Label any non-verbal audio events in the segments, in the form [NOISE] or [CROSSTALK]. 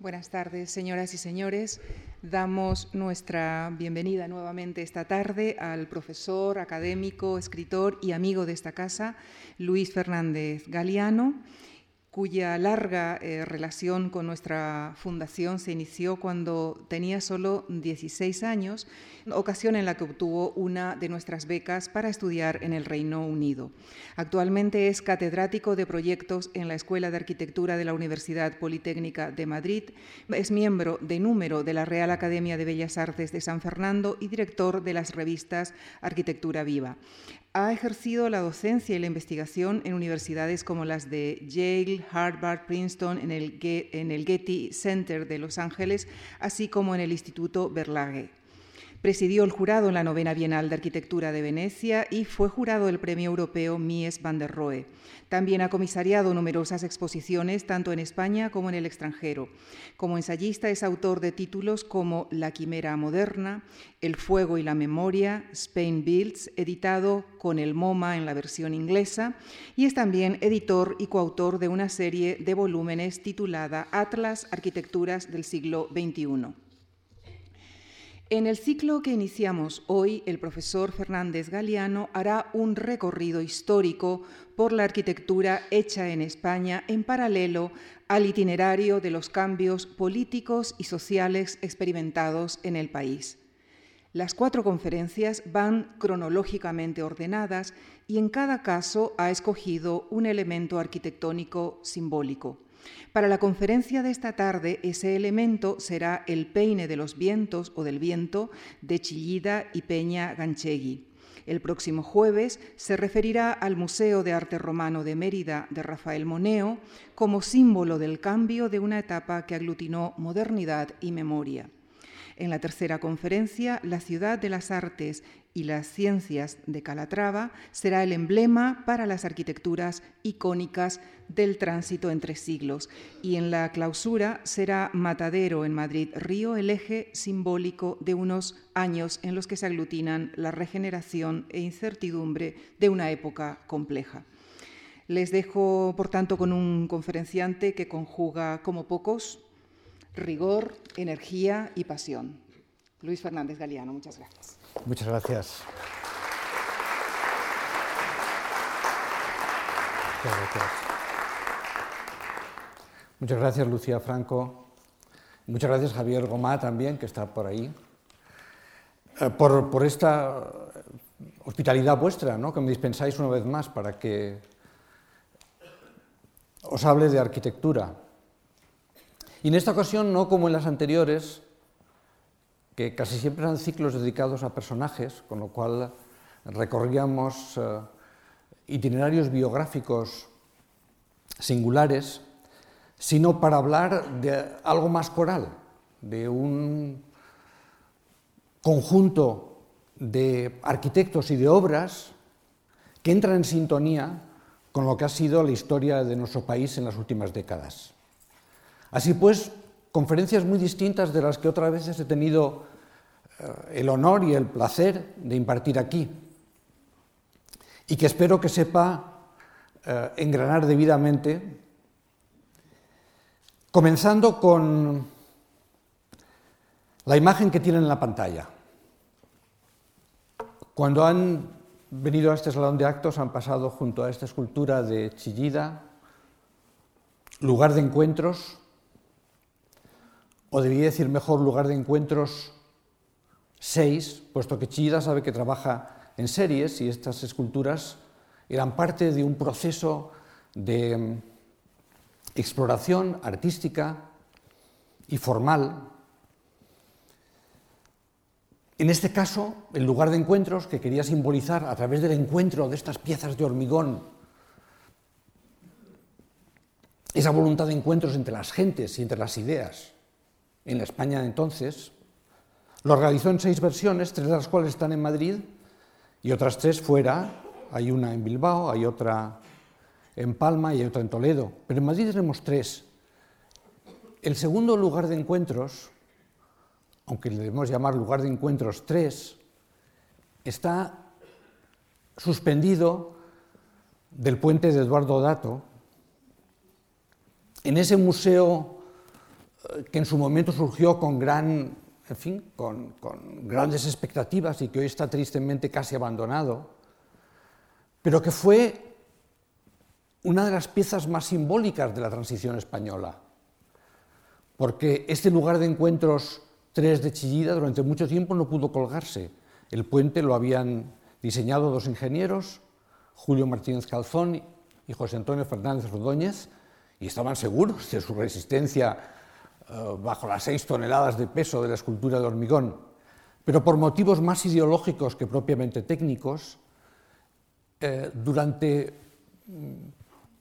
Buenas tardes, señoras y señores. Damos nuestra bienvenida nuevamente esta tarde al profesor, académico, escritor y amigo de esta casa, Luis Fernández Galeano cuya larga eh, relación con nuestra fundación se inició cuando tenía solo 16 años, ocasión en la que obtuvo una de nuestras becas para estudiar en el Reino Unido. Actualmente es catedrático de proyectos en la Escuela de Arquitectura de la Universidad Politécnica de Madrid, es miembro de número de la Real Academia de Bellas Artes de San Fernando y director de las revistas Arquitectura Viva. Ha ejercido la docencia y la investigación en universidades como las de Yale, Harvard, Princeton, en el, Getty Center de Los Ángeles, así como en el Instituto Berlage. Presidió el jurado en la novena Bienal de Arquitectura de Venecia y fue jurado del Premio Europeo Mies van der Rohe. También ha comisariado numerosas exposiciones tanto en España como en el extranjero. Como ensayista es autor de títulos como La Quimera Moderna, El Fuego y la Memoria, Spain Builds, editado con el MoMA en la versión inglesa, y es también editor y coautor de una serie de volúmenes titulada Atlas Arquitecturas del siglo XXI. En el ciclo que iniciamos hoy, el profesor Fernández Galeano hará un recorrido histórico por la arquitectura hecha en España en paralelo al itinerario de los cambios políticos y sociales experimentados en el país. Las cuatro conferencias van cronológicamente ordenadas y en cada caso ha escogido un elemento arquitectónico simbólico. Para la conferencia de esta tarde, ese elemento será el peine de los vientos o del viento de Chillida y Peña Ganchegui. El próximo jueves se referirá al Museo de Arte Romano de Mérida de Rafael Moneo como símbolo del cambio de una etapa que aglutinó modernidad y memoria. En la tercera conferencia, la ciudad de las artes y las ciencias de Calatrava será el emblema para las arquitecturas icónicas del tránsito entre siglos y en la clausura será Matadero en Madrid Río el eje simbólico de unos años en los que se aglutinan la regeneración e incertidumbre de una época compleja. Les dejo, por tanto, con un conferenciante que conjuga como pocos rigor, energía y pasión. Luis Fernández Galeano, muchas gracias. Muchas gracias. Muchas gracias, Lucía Franco. Muchas gracias, Javier Gomá, también, que está por ahí, eh, por, por, esta hospitalidad vuestra, ¿no? que me dispensáis una vez más para que os hable de arquitectura. Y en esta ocasión, no como en las anteriores, que casi siempre eran ciclos dedicados a personajes, con lo cual recorríamos eh, itinerarios biográficos singulares, sino para hablar de algo más coral, de un conjunto de arquitectos y de obras que entran en sintonía con lo que ha sido la historia de nuestro país en las últimas décadas. Así pues, conferencias muy distintas de las que otras veces he tenido eh, el honor y el placer de impartir aquí, y que espero que sepa eh, engranar debidamente, comenzando con la imagen que tienen en la pantalla. Cuando han venido a este salón de actos han pasado junto a esta escultura de Chillida, lugar de encuentros, o debería decir mejor lugar de encuentros 6, puesto que Chillida sabe que trabaja en series y estas esculturas eran parte de un proceso de mm, exploración artística y formal. En este caso, el lugar de encuentros que quería simbolizar a través del encuentro de estas piezas de hormigón, esa voluntad de encuentros entre las gentes y entre las ideas, en la España de entonces. Lo organizó en seis versiones, tres de las cuales están en Madrid y otras tres fuera. Hay una en Bilbao, hay otra en Palma y hay otra en Toledo. Pero en Madrid tenemos tres. El segundo lugar de encuentros, aunque le debemos llamar lugar de encuentros tres, está suspendido del puente de Eduardo Dato, en ese museo que en su momento surgió con, gran, en fin, con, con grandes expectativas y que hoy está tristemente casi abandonado, pero que fue una de las piezas más simbólicas de la transición española, porque este lugar de encuentros 3 de Chillida durante mucho tiempo no pudo colgarse. El puente lo habían diseñado dos ingenieros, Julio Martínez Calzón y José Antonio Fernández Rodóñez, y estaban seguros de su resistencia eh, bajo las seis toneladas de peso de la escultura de hormigón. Pero por motivos más ideológicos que propiamente técnicos, eh, durante mm,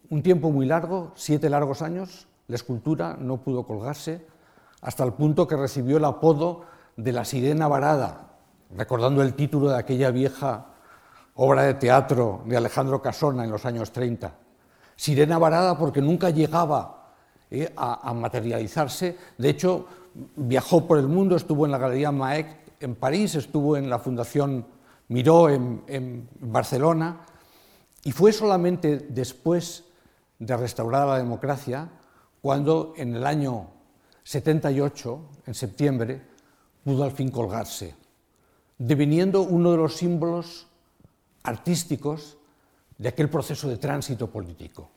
un tiempo muy largo, siete largos años, la escultura no pudo colgarse hasta el punto que recibió el apodo de la sirena varada, recordando el título de aquella vieja obra de teatro de Alejandro Casona en los años 30. Sirena varada porque nunca llegaba eh, a, materializarse. De hecho, viajó por el mundo, estuvo en la Galería Maec en París, estuvo en la Fundación Miró en, Barcelona, y fue solamente después de restaurar la democracia cuando en el año 78, en septiembre, pudo al fin colgarse, deviniendo uno de los símbolos artísticos de aquel proceso de tránsito político.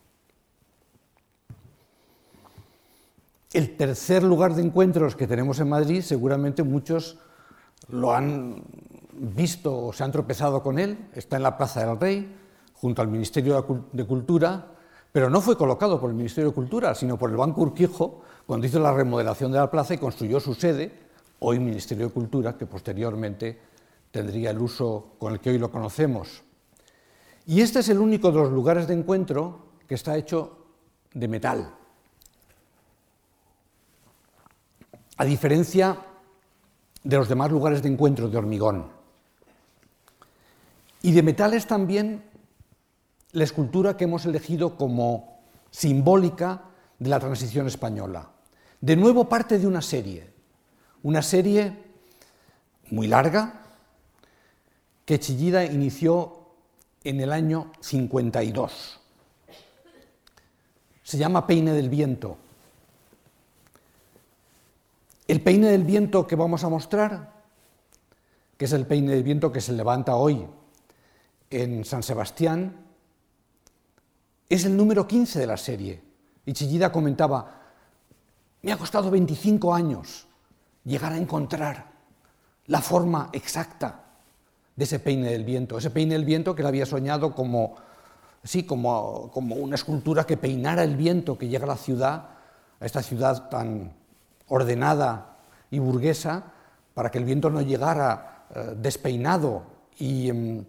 El tercer lugar de encuentros que tenemos en Madrid, seguramente muchos lo han visto o se han tropezado con él, está en la Plaza del Rey, junto al Ministerio de Cultura, pero no fue colocado por el Ministerio de Cultura, sino por el Banco Urquijo, cuando hizo la remodelación de la plaza y construyó su sede, hoy Ministerio de Cultura, que posteriormente tendría el uso con el que hoy lo conocemos. Y este es el único de los lugares de encuentro que está hecho de metal. A diferencia de los demás lugares de encuentro de hormigón. Y de metal es también la escultura que hemos elegido como simbólica de la transición española. De nuevo parte de una serie, una serie muy larga que Chillida inició en el año 52. Se llama Peine del Viento. El peine del viento que vamos a mostrar, que es el peine del viento que se levanta hoy en San Sebastián, es el número 15 de la serie. Y Chillida comentaba, me ha costado 25 años llegar a encontrar la forma exacta de ese peine del viento, ese peine del viento que él había soñado como, sí, como una escultura que peinara el viento que llega a la ciudad, a esta ciudad tan ordenada y burguesa, para que el viento no llegara eh, despeinado y, em,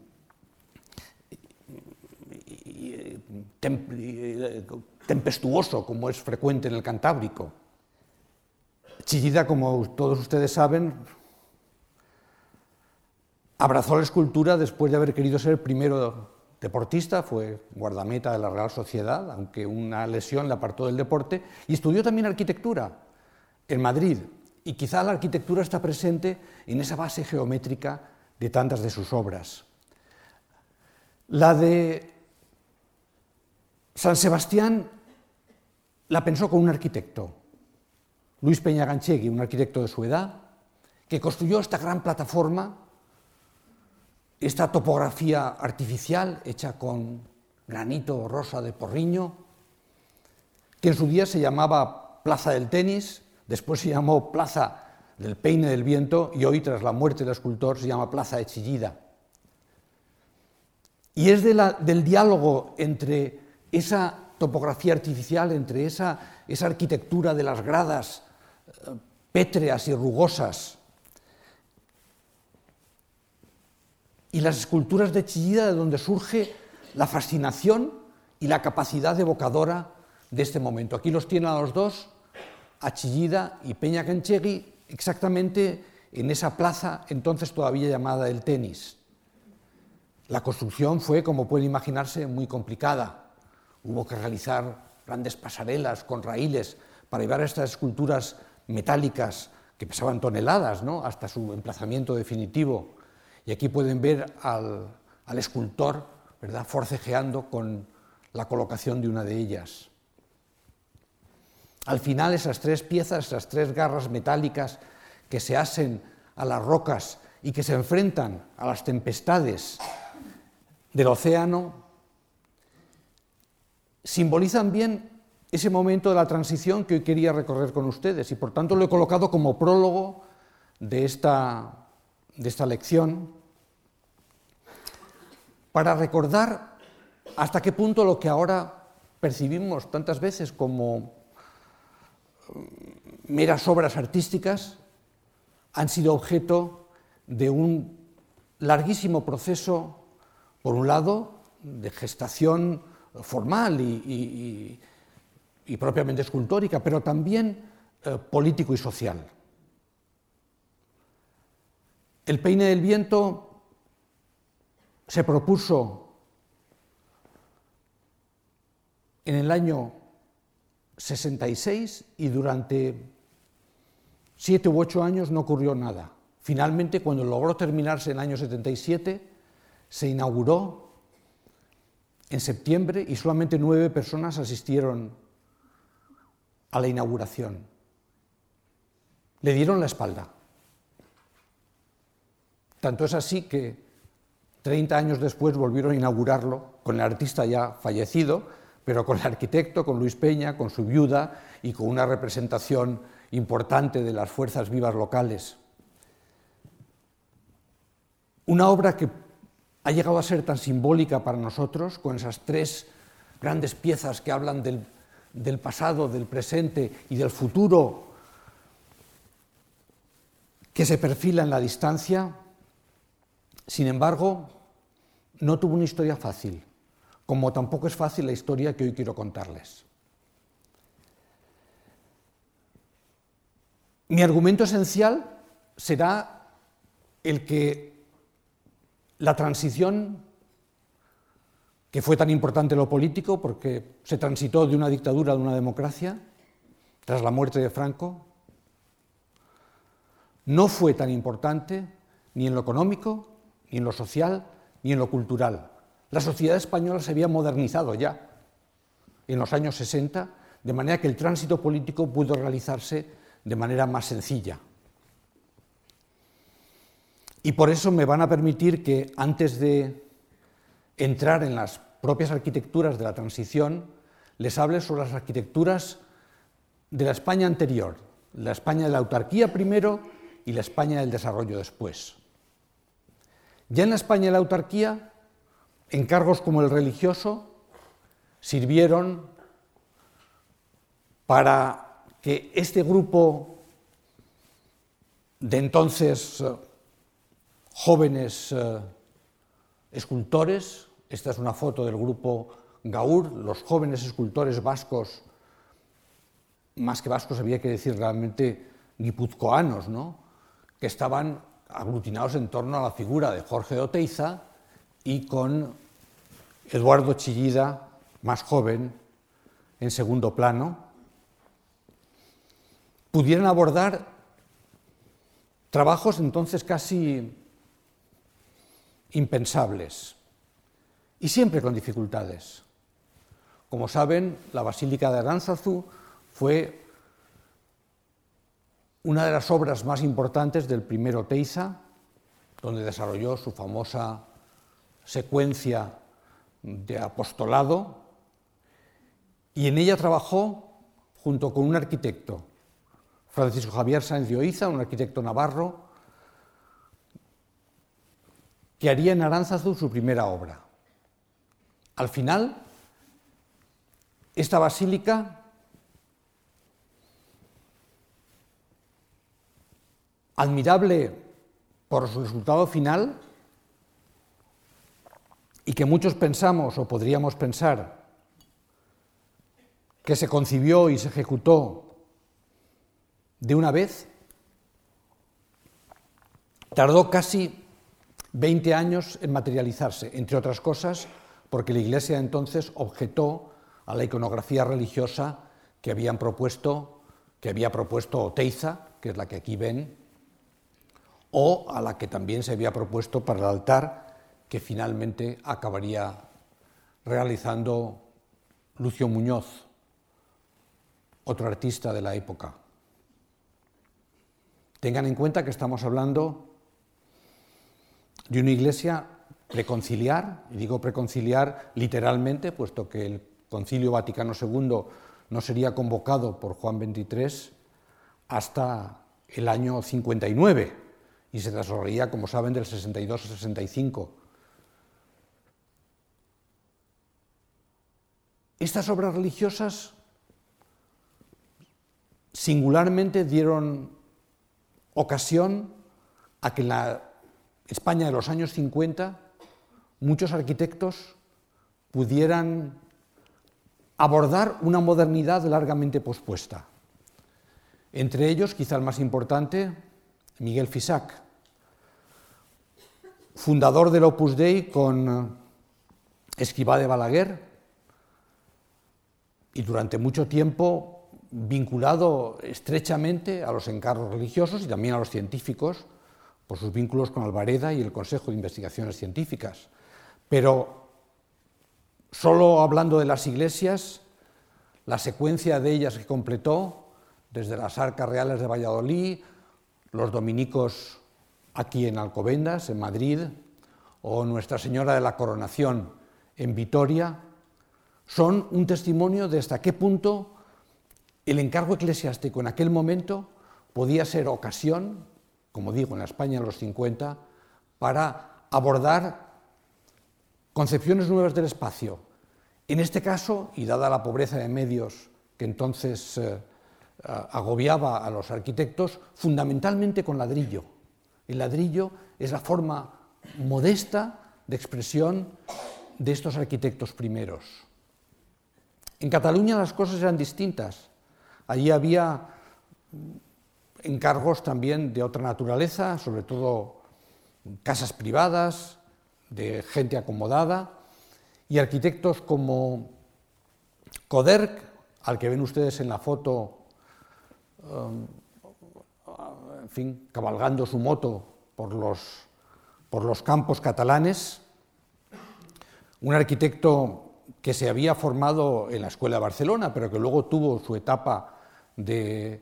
Eh, tempestuoso, como es frecuente en el Cantábrico. Chillida, como todos ustedes saben, abrazó la escultura después de haber querido ser el primero deportista, fue guardameta de la Real Sociedad, aunque una lesión le apartó del deporte, y estudió también arquitectura en Madrid. Y quizá la arquitectura está presente en esa base geométrica de tantas de sus obras. La de San Sebastián la pensó con un arquitecto, Luis Peña Ganchegui, un arquitecto de su edad, que construyó esta gran plataforma, esta topografía artificial hecha con granito rosa de porriño, que en su día se llamaba Plaza del Tenis, después se llamó Plaza del Peine del Viento y hoy, tras la muerte del escultor, se llama Plaza de Chillida. Y es del diálogo entre esa topografía artificial, entre esa, arquitectura de las gradas eh, pétreas y rugosas y las esculturas de Chillida, de donde surge la fascinación y la capacidad evocadora de este momento. Aquí los tienen a los dos, a Chillida y Peña Canchegui, exactamente en esa plaza entonces todavía llamada el tenis. La construcción fue, como pueden imaginarse, muy complicada. Hubo que realizar grandes pasarelas con raíles para llevar estas esculturas metálicas que pesaban toneladas ¿no? hasta su emplazamiento definitivo. Y aquí pueden ver al, escultor ¿verdad? forcejeando con la colocación de una de ellas. Al final esas tres piezas, esas tres garras metálicas que se asen a las rocas y que se enfrentan a las tempestades del océano, simbolizan bien ese momento de la transición que hoy quería recorrer con ustedes. Y por tanto lo he colocado como prólogo de esta, de esta lección para recordar hasta qué punto lo que ahora percibimos tantas veces como meras obras artísticas han sido objeto de un larguísimo proceso, por un lado, de gestación formal y, propiamente escultórica, pero también eh, político y social. El peine del viento se propuso en el año 66 y durante siete u ocho años no ocurrió nada. Finalmente, cuando logró terminarse en el año 77, se inauguró en septiembre y solamente nueve personas asistieron a la inauguración. Le dieron la espalda. Tanto es así que 30 años después volvieron a inaugurarlo con el artista ya fallecido, pero con el arquitecto, con Luis Peña, con su viuda y con una representación importante de las fuerzas vivas locales. Una obra que ha llegado a ser tan simbólica para nosotros, con esas tres grandes piezas que hablan del, pasado, del presente y del futuro que se perfila en la distancia, sin embargo, no tuvo una historia fácil, como tampoco es fácil la historia que hoy quiero contarles. Mi argumento esencial será el que la transición, que fue tan importante en lo político, porque se transitó de una dictadura a una democracia, tras la muerte de Franco, no fue tan importante ni en lo económico, ni en lo social, ni en lo cultural. La sociedad española se había modernizado ya en los años 60, de manera que el tránsito político pudo realizarse de manera más sencilla. Y por eso me van a permitir que antes de entrar en las propias arquitecturas de la transición, les hable sobre las arquitecturas de la España anterior, la España de la autarquía primero y la España del desarrollo después. Ya en la España de la autarquía, encargos como el religioso sirvieron para que este grupo de entonces eh, jóvenes eh, escultores, esta es una foto del grupo Gaur, los jóvenes escultores vascos, más que vascos había que decir realmente guipuzcoanos, ¿no? que estaban aglutinados en torno a la figura de Jorge de Oteiza y con Eduardo Chillida, más joven, en segundo plano, pudieran abordar trabajos entonces casi impensables y siempre con dificultades. Como saben, la Basílica de Aránzazu fue una de las obras más importantes del primero Teiza, donde desarrolló su famosa secuencia de apostolado, y en ella trabajó junto con un arquitecto, Francisco Javier Sáenz de Oiza, un arquitecto navarro, que haría en Aránzazu su primera obra. Al final, esta basílica admirable por su resultado final y que muchos pensamos o podríamos pensar que se concibió y se ejecutó de una vez, tardó casi 20 años en materializarse, entre otras cosas porque la Iglesia entonces objetó a la iconografía religiosa que habían propuesto, que había propuesto Oteiza, que es la que aquí ven, o a la que también se había propuesto para el altar que finalmente acabaría realizando Lucio Muñoz. otro artista de la época. Tengan en cuenta que estamos hablando de una iglesia preconciliar, y digo preconciliar literalmente, puesto que el Concilio Vaticano II no sería convocado por Juan XXIII hasta el año 59 y se desarrollaría, como saben, del 62 al 65. Estas obras religiosas singularmente dieron ocasión a que en la España de los años 50 muchos arquitectos pudieran abordar una modernidad largamente pospuesta. Entre ellos, quizá el más importante, Miguel Fisac, fundador del Opus Dei con Esquivá de Balaguer y durante mucho tiempo vinculado estrechamente a los encargos religiosos y también a los científicos por sus vínculos con Alvareda y el Consejo de Investigaciones Científicas. Pero solo hablando de las iglesias, la secuencia de ellas que completó, desde las arcas reales de Valladolid, los dominicos aquí en Alcobendas, en Madrid, o Nuestra Señora de la Coronación en Vitoria, son un testimonio de hasta qué punto el encargo eclesiástico en aquel momento podía ser ocasión, como digo, en la España de los 50, para abordar concepciones nuevas del espacio. En este caso, y dada la pobreza de medios que entonces eh, agobiaba a los arquitectos, fundamentalmente con ladrillo. El ladrillo es la forma modesta de expresión de estos arquitectos primeros. En Cataluña las cosas eran distintas. Allí había encargos también de otra naturaleza, sobre todo casas privadas, de gente acomodada, y arquitectos como Coderc, al que ven ustedes en la foto, um, en fin, cabalgando su moto por los, por los campos catalanes, un arquitecto que se había formado en la Escuela de Barcelona, pero que luego tuvo su etapa de, eh,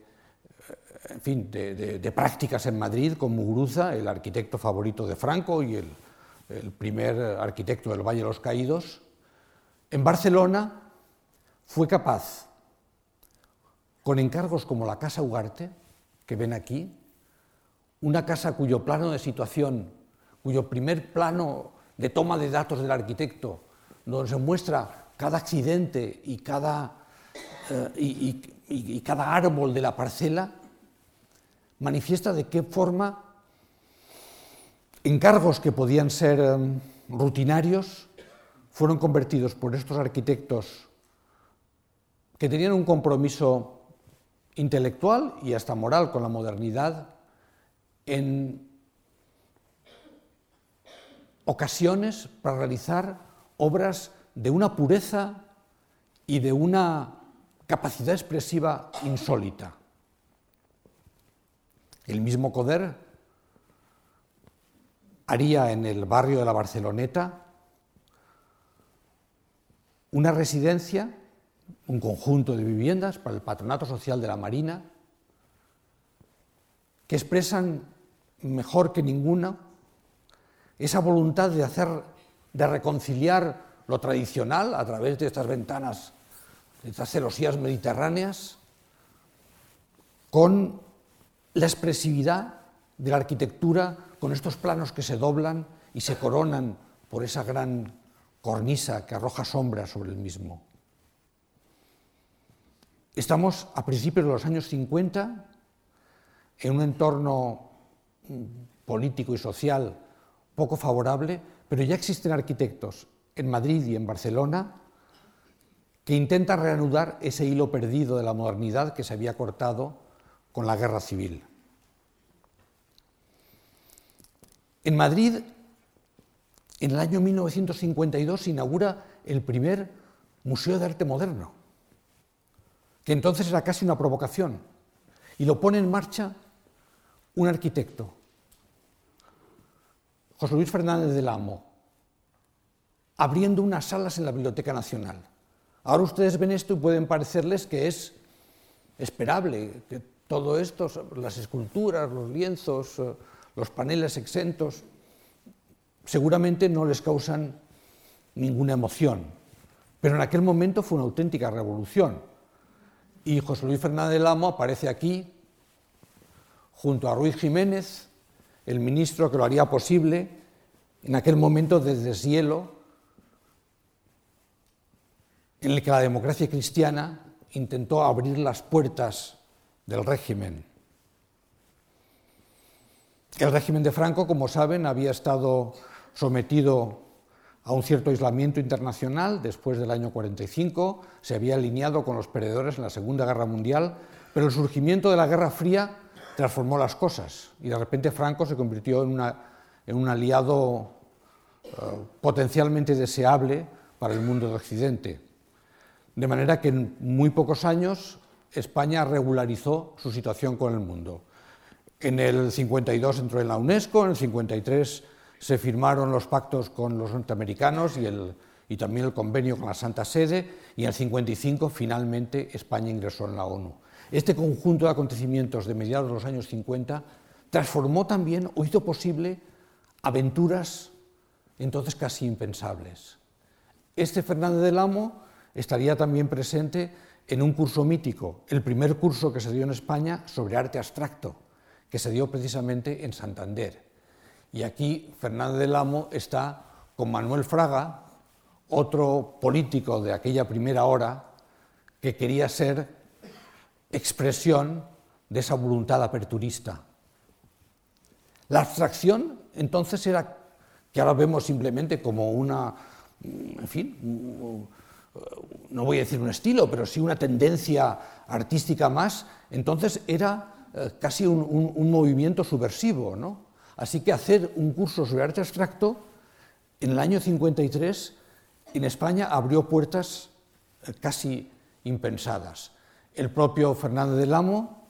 en fin, de, prácticas en Madrid con Muguruza, el arquitecto favorito de Franco y el, el primer arquitecto del Valle de los Caídos, en Barcelona fue capaz, con encargos como la Casa Ugarte, que ven aquí, una casa cuyo plano de situación, cuyo primer plano de toma de datos del arquitecto, donde se muestra cada accidente y cada, eh, y cada árbol de la parcela, manifiesta de qué forma encargos que podían ser em, rutinarios fueron convertidos por estos arquitectos que tenían un compromiso intelectual y hasta moral con la modernidad en ocasiones para realizar obras de una pureza y de una capacidad expresiva insólita. El mismo Coder haría en el barrio de la Barceloneta una residencia, un conjunto de viviendas para el Patronato Social de la Marina, que expresan mejor que ninguna esa voluntad de hacer, de reconciliar lo tradicional a través de estas ventanas, de estas celosías mediterráneas, con la expresividad de la arquitectura, con estos planos que se doblan y se coronan por esa gran cornisa que arroja sombra sobre el mismo. Estamos a principios de los años 50 en un entorno mm, político y social poco favorable, pero ya existen arquitectos en Madrid y en Barcelona que intentan reanudar ese hilo perdido de la modernidad que se había cortado con la guerra civil. En Madrid en el año 1952 se inaugura el primer Museo de Arte Moderno, que entonces era casi una provocación, y lo pone en marcha un arquitecto, José Luis Fernández del Amo, abriendo unas salas en la Biblioteca Nacional. Ahora ustedes ven esto y pueden parecerles que es esperable que todo esto, las esculturas, los lienzos, eh, los paneles exentos, seguramente no les causan ninguna emoción. Pero en aquel momento fue una auténtica revolución. Y José Luis Fernández del Amo aparece aquí, junto a Ruiz Jiménez, el ministro que lo haría posible, en aquel momento de deshielo, en el que la democracia cristiana intentó abrir las puertas del régimen. El régimen de Franco, como saben, había estado sometido a un cierto aislamiento internacional después del año 45, se había alineado con los perdedores en la Segunda Guerra Mundial, pero el surgimiento de la Guerra Fría transformó las cosas y de repente Franco se convirtió en, un aliado eh, potencialmente deseable para el mundo de Occidente. De manera que en muy pocos años España regularizó su situación con el mundo. En el 52 entró en la UNESCO, en el 53 se firmaron los pactos con los norteamericanos y, y también el convenio con la Santa Sede, y en el 55 finalmente España ingresó en la ONU. Este conjunto de acontecimientos de mediados de los años 50 transformó también o hizo posible aventuras entonces casi impensables. Este Fernández del Amo estaría también presente en un curso mítico, el primer curso que se dio en España sobre arte abstracto, que se dio precisamente en Santander. Y aquí Fernández del Amo está con Manuel Fraga, otro político de aquella primera hora que quería ser expresión de esa voluntad aperturista. La abstracción entonces era, que ahora vemos simplemente como una, en fin, no voy a decir un estilo, pero sí una tendencia artística más, entonces era eh, casi un, movimiento subversivo. ¿no? Así que hacer un curso sobre arte abstracto en el año 53 en España abrió puertas eh, casi impensadas. El propio Fernández del Amo,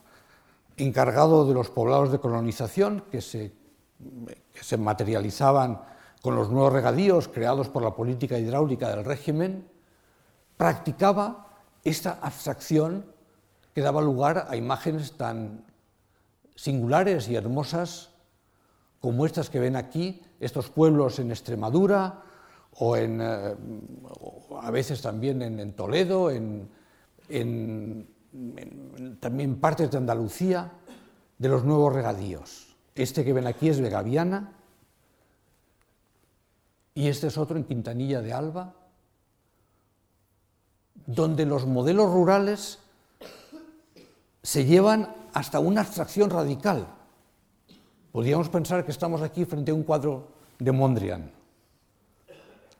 encargado de los poblados de colonización que se, materializaban con los nuevos regadíos creados por la política hidráulica del régimen, practicaba esta abstracción que daba lugar a imágenes tan singulares y hermosas como estas que ven aquí, estos pueblos en Extremadura o, eh, a veces también en, Toledo, en, también partes de Andalucía, de los nuevos regadíos. Este que ven aquí es Vegaviana y este es otro en Quintanilla de Alba, donde los modelos rurales se llevan hasta una abstracción radical. Podríamos pensar que estamos aquí frente a un cuadro de Mondrian.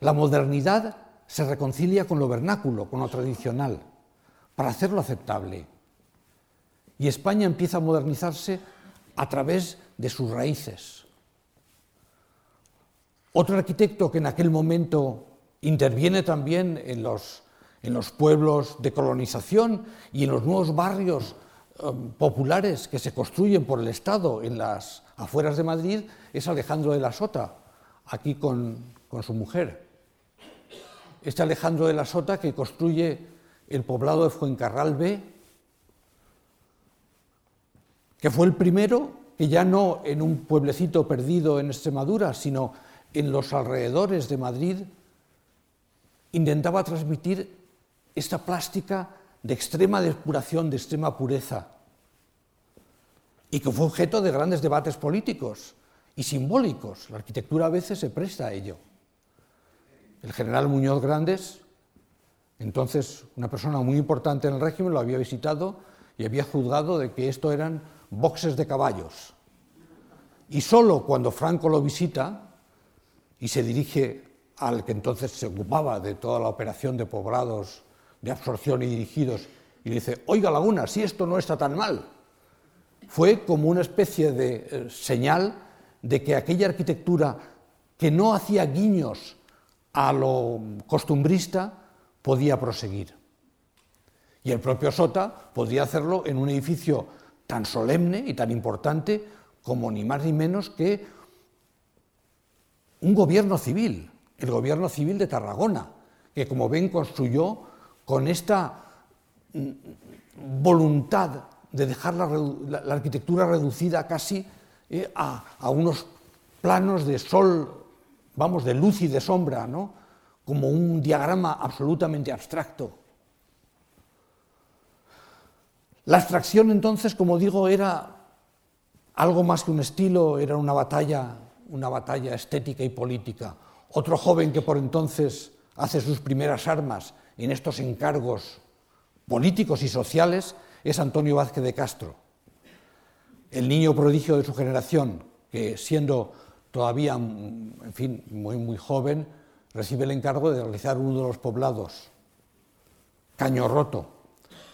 La modernidad se reconcilia con lo vernáculo, con lo tradicional, para hacerlo aceptable. Y España empieza a modernizarse a través de sus raíces. Otro arquitecto que en aquel momento interviene también en los en los pueblos de colonización y en los nuevos barrios um, populares que se construyen por el Estado en las afueras de Madrid, es Alejandro de la Sota, aquí con, con su mujer. Este Alejandro de la Sota que construye el poblado de Fuencarral B, que fue el primero que ya no en un pueblecito perdido en Extremadura, sino en los alrededores de Madrid, intentaba transmitir esta plástica de extrema depuración, de extrema pureza, y que fue objeto de grandes debates políticos y simbólicos. La arquitectura a veces se presta a ello. El general Muñoz Grandes, entonces una persona muy importante en el régimen, lo había visitado y había juzgado de que esto eran boxes de caballos. Y solo cuando Franco lo visita y se dirige al que entonces se ocupaba de toda la operación de poblados de absorción y dirigidos, y dice, oiga Laguna, si esto no está tan mal. Fue como una especie de eh, señal de que aquella arquitectura que no hacía guiños a lo costumbrista podía proseguir. Y el propio Sota podía hacerlo en un edificio tan solemne y tan importante como ni más ni menos que un gobierno civil, el gobierno civil de Tarragona, que como ven construyó con esta mm, voluntad de dejar la, arquitectura reducida casi eh, a, unos planos de sol, vamos, de luz y de sombra, ¿no? Como un diagrama absolutamente abstracto. La abstracción entonces, como digo, era algo más que un estilo, era una batalla, una batalla estética y política. Otro joven que por entonces hace sus primeras armas en estos encargos políticos y sociales es Antonio Vázquez de Castro, el niño prodigio de su generación, que siendo todavía, en fin, muy, muy joven, recibe el encargo de realizar uno de los poblados, Caño Roto,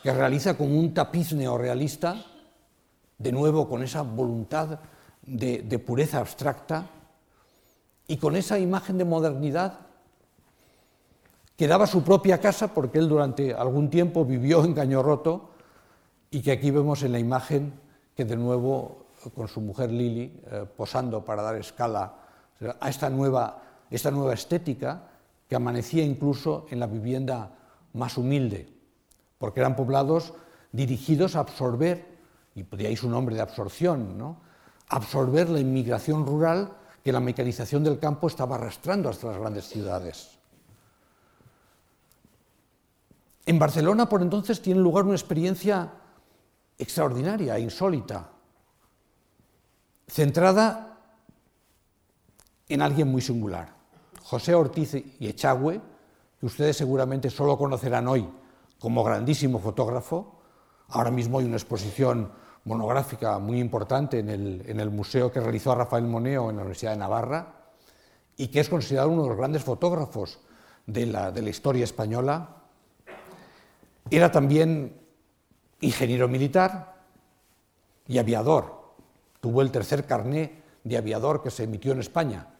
que realiza con un tapiz neorrealista, de nuevo con esa voluntad de, pureza abstracta y con esa imagen de modernidad que daba su propia casa, porque él durante algún tiempo vivió en Caño Roto, y que aquí vemos en la imagen que de nuevo con su mujer Lili eh, posando para dar escala a esta nueva, esta nueva estética que amanecía incluso en la vivienda más humilde, porque eran poblados dirigidos a absorber, y de ahí su nombre de absorción, ¿no? absorber la inmigración rural que la mecanización del campo estaba arrastrando hasta las grandes ciudades. En Barcelona, por entonces, tiene lugar una experiencia extraordinaria, insólita, centrada en alguien muy singular. José Ortiz y Echagüe, que ustedes seguramente solo conocerán hoy como grandísimo fotógrafo, ahora mismo hay una exposición monográfica muy importante en el, museo que realizó Rafael Moneo en la Universidad de Navarra y que es considerado uno de los grandes fotógrafos de la, de la historia española. Era también ingeniero militar y aviador. Tuvo el tercer carné de aviador que se emitió en España.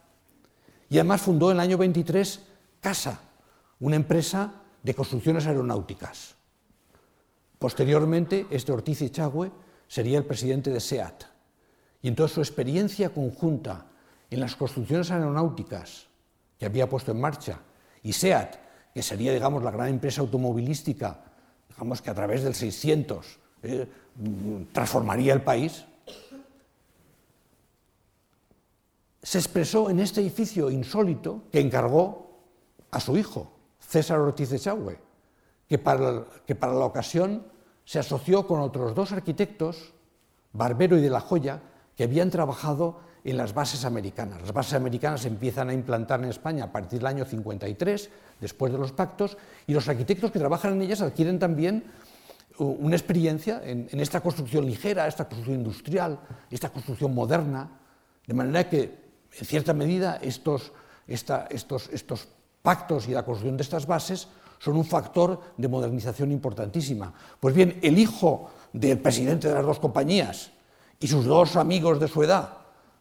Y además fundó en el año 23 CASA, una empresa de construcciones aeronáuticas. Posteriormente, este Ortiz Echagüe sería el presidente de SEAT. Y entonces su experiencia conjunta en las construcciones aeronáuticas que había puesto en marcha y SEAT, que sería, digamos, la gran empresa automovilística digamos que a través del 600 eh, transformaría el país, se expresó en este edificio insólito que encargó a su hijo, César Ortiz Echagüe, que para, que para la ocasión se asoció con otros dos arquitectos, Barbero y de la Joya, que habían trabajado en las bases americanas. Las bases americanas se empiezan a implantar en España a partir del año 53, después de los pactos, y los arquitectos que trabajan en ellas adquieren también una experiencia en, esta construcción ligera, esta construcción industrial, esta construcción moderna, de manera que, en cierta medida, estos, estos, estos pactos y la construcción de estas bases son un factor de modernización importantísima. Pues bien, el hijo del presidente de las dos compañías y sus dos amigos de su edad,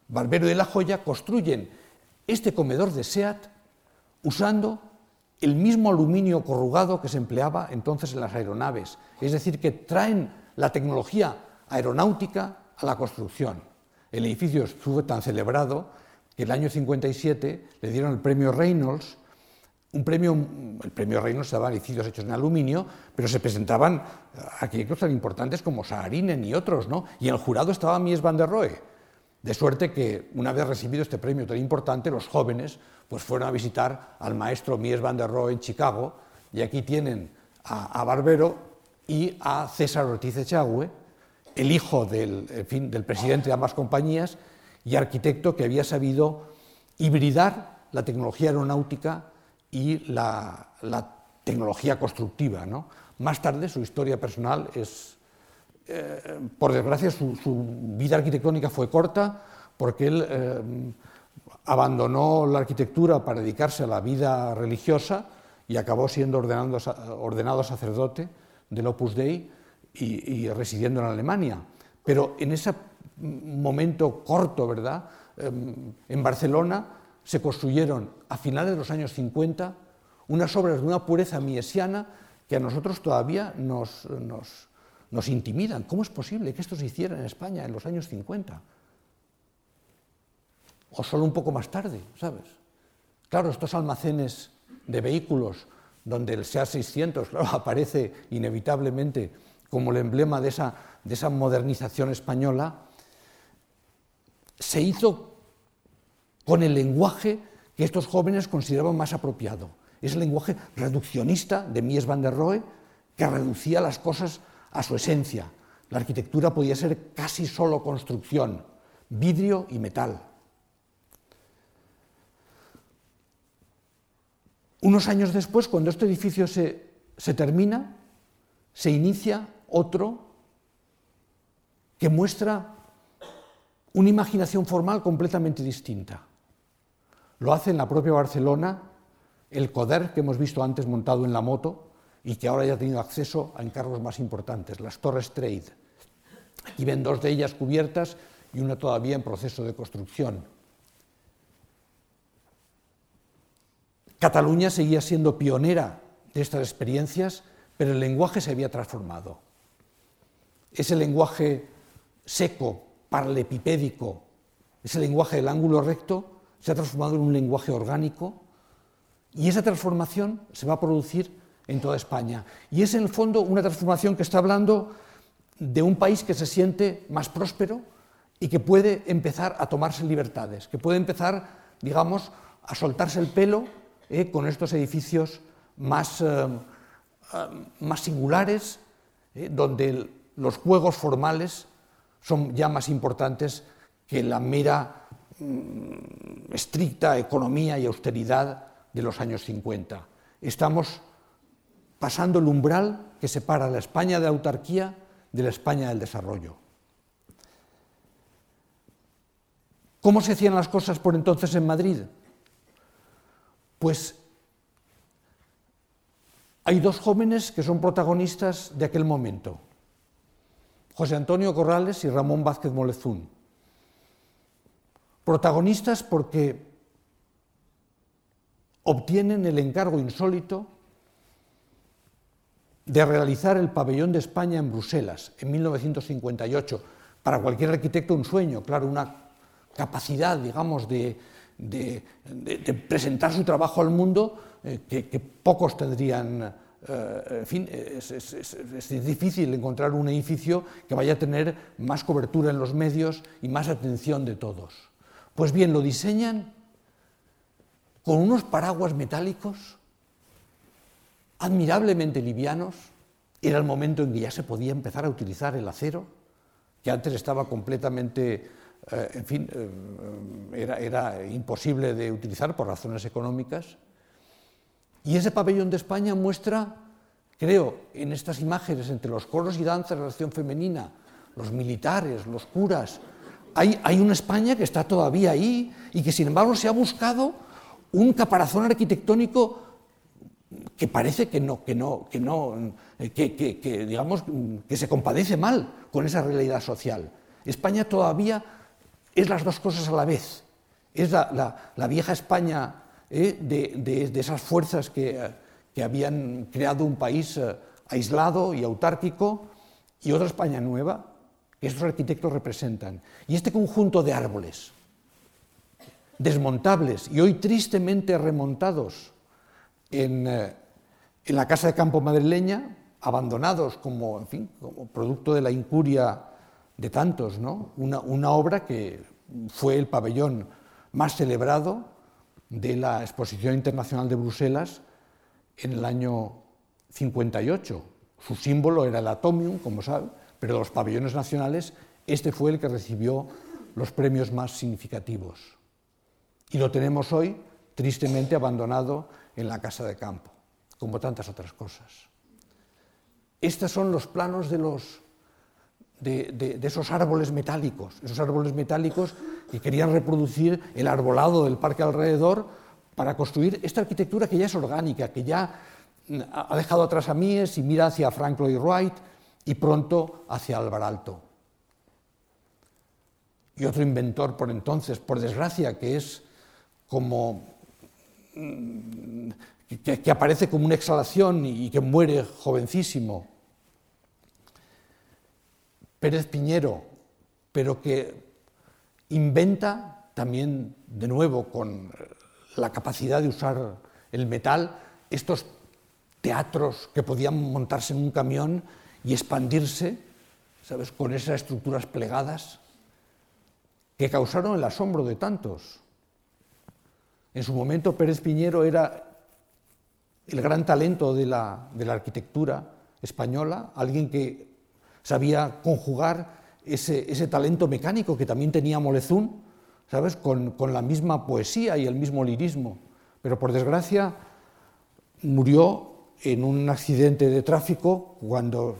Barbero de la Joya, construyen este comedor de SEAT usando el mismo aluminio corrugado que se empleaba entonces en las aeronaves, es decir, que traen la tecnología aeronáutica a la construcción. El edificio estuvo tan celebrado que el año 57 le dieron el premio Reynolds, un premio, el premio Reynolds daba edificios hechos en aluminio, pero se presentaban arquitectos tan importantes como Saarinen y otros, ¿no? Y en el jurado estaba Mies van der Rohe, de suerte que una vez recibido este premio tan importante, los jóvenes pues fueron a visitar al maestro Mies van der Rohe en Chicago, y aquí tienen a, Barbero y a César Ortiz Echagüe, el hijo del, del presidente de ambas compañías y arquitecto que había sabido hibridar la tecnología aeronáutica y la, tecnología constructiva. ¿no? Más tarde su historia personal es eh, por desgracia, su, vida arquitectónica fue corta porque él eh, abandonó la arquitectura para dedicarse a la vida religiosa y acabó siendo ordenado, sacerdote del Opus Dei y, residiendo en Alemania. Pero en ese momento corto, ¿verdad? Em, en Barcelona se construyeron a finales de los años 50 unas obras de una pureza miesiana que a nosotros todavía nos nos intimidan. ¿Cómo es posible que esto se hiciera en España en los años 50? O solo un poco más tarde, ¿sabes? Claro, estos almacenes de vehículos donde el SEA 600 [LAUGHS] aparece inevitablemente como el emblema de esa, de esa modernización española, se hizo con el lenguaje que estos jóvenes consideraban más apropiado. Es el lenguaje reduccionista de Mies van der Rohe, que reducía las cosas a su esencia. La arquitectura podía ser casi solo construcción, vidrio y metal. Unos años después, cuando este edificio se, se termina, se inicia otro que muestra una imaginación formal completamente distinta. Lo hace en la propia Barcelona el CODER que hemos visto antes montado en la moto y que ahora ya ha tenido acceso a encargos más importantes, las Torres Trade. Aquí ven dos de ellas cubiertas y una todavía en proceso de construcción. Cataluña seguía siendo pionera de estas experiencias, pero el lenguaje se había transformado. Ese lenguaje seco, parlepipédico, ese lenguaje del ángulo recto, se ha transformado en un lenguaje orgánico y esa transformación se va a producir en toda España. Y es en el fondo una transformación que está hablando de un país que se siente más próspero y que puede empezar a tomarse libertades, que puede empezar, digamos, a soltarse el pelo eh, con estos edificios más, eh, eh, más singulares, donde los juegos formales son ya más importantes que la mera mm, estricta economía y austeridad de los años 50. Estamos pasando el umbral que separa la España de autarquía de la España del desarrollo. ¿Cómo se hacían las cosas por entonces en Madrid? Pues hay dos jóvenes que son protagonistas de aquel momento. José Antonio Corrales y Ramón Vázquez Molezún. Protagonistas porque obtienen el encargo insólito de realizar el pabellón de España en Bruselas en 1958. Para cualquier arquitecto un sueño, claro, una capacidad, digamos, de, presentar su trabajo al mundo eh, que, pocos tendrían eh, en fin, es, difícil encontrar un edificio que vaya a tener más cobertura en los medios y más atención de todos. Pues bien, lo diseñan con unos paraguas metálicos admirablemente livianos. Era el momento en que ya se podía empezar a utilizar el acero, que antes estaba completamente, eh, en fin, eh, era imposible de utilizar por razones económicas. Y ese pabellón de España muestra, creo, en estas imágenes entre los coros y danzas la acción femenina, los militares, los curas, hay, una España que está todavía ahí y que sin embargo se ha buscado un caparazón arquitectónico que parece que no, que no, que no, que, digamos, que se compadece mal con esa realidad social. España todavía es las dos cosas a la vez. Es la vieja España ¿eh? de, esas fuerzas que, habían creado un país eh, aislado y autárquico y otra España nueva que estos arquitectos representan. Y este conjunto de árboles, desmontables y hoy tristemente remontados en, eh, la casa de campo madrileña, abandonados como, en fin, como producto de la incuria de tantos, ¿no? una, una obra que fue el pabellón más celebrado de la Exposición Internacional de Bruselas en el año 58. Su símbolo era el atomium, como sabe, pero de los pabellones nacionales este fue el que recibió los premios más significativos. Y lo tenemos hoy tristemente abandonado en la casa de campo, como tantas otras cosas. Estos son los planos de los de, esos árboles metálicos, esos árboles metálicos que querían reproducir el arbolado del parque alrededor para construir esta arquitectura que ya es orgánica, que ya ha dejado atrás a Mies y mira hacia Frank Lloyd Wright y pronto hacia Alvaralto. Y otro inventor por entonces, por desgracia, que es como mm, que aparece como una exhalación y que muere jovencísimo, Pérez Piñero, pero que inventa también de nuevo con la capacidad de usar el metal estos teatros que podían montarse en un camión y expandirse, ¿sabes?, con esas estructuras plegadas que causaron el asombro de tantos. En su momento Pérez Piñero era el gran talento de la, arquitectura española, alguien que sabía conjugar ese, talento mecánico que también tenía Molezún, ¿sabes? Con, con, la misma poesía y el mismo lirismo. Pero por desgracia murió en un accidente de tráfico cuando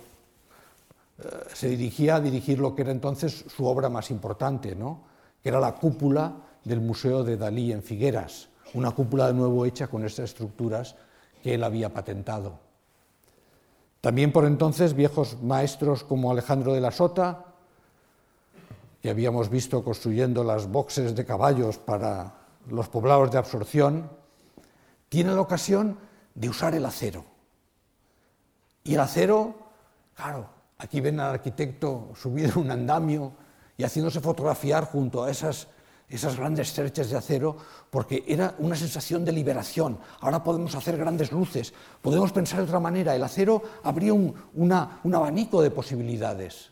eh, se dirigía a dirigir lo que era entonces su obra más importante, ¿no? que era la cúpula del Museo de Dalí en Figueras, una cúpula de nuevo hecha con estas estructuras que él había patentado. También por entonces viejos maestros como Alejandro de la Sota, que habíamos visto construyendo las boxes de caballos para los poblados de absorción, tienen la ocasión de usar el acero. Y el acero, claro, aquí ven al arquitecto subido en un andamio y haciéndose fotografiar junto a esas esas grandes cerchas de acero, porque era una sensación de liberación. Ahora podemos hacer grandes luces, podemos pensar de otra manera. El acero abría un, abanico de posibilidades.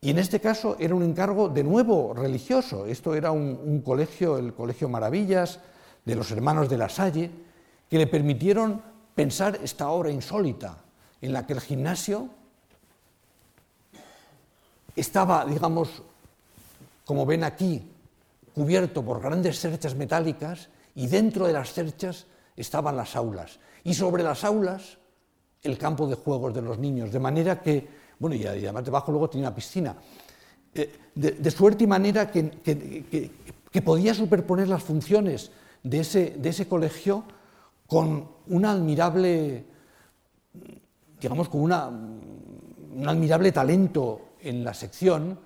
Y en este caso era un encargo de nuevo religioso. Esto era un, colegio, el Colegio Maravillas, de los hermanos de la Salle, que le permitieron pensar esta obra insólita, en la que el gimnasio estaba, digamos, como ven aquí, cubierto por grandes cerchas metálicas y dentro de las cerchas estaban las aulas. Y sobre las aulas el campo de juegos de los niños, de manera que, bueno, y además debajo luego tenía una piscina, eh, de, suerte y manera que, que, podía superponer las funciones de ese, de ese colegio con un admirable, digamos, con una, un admirable talento en la sección,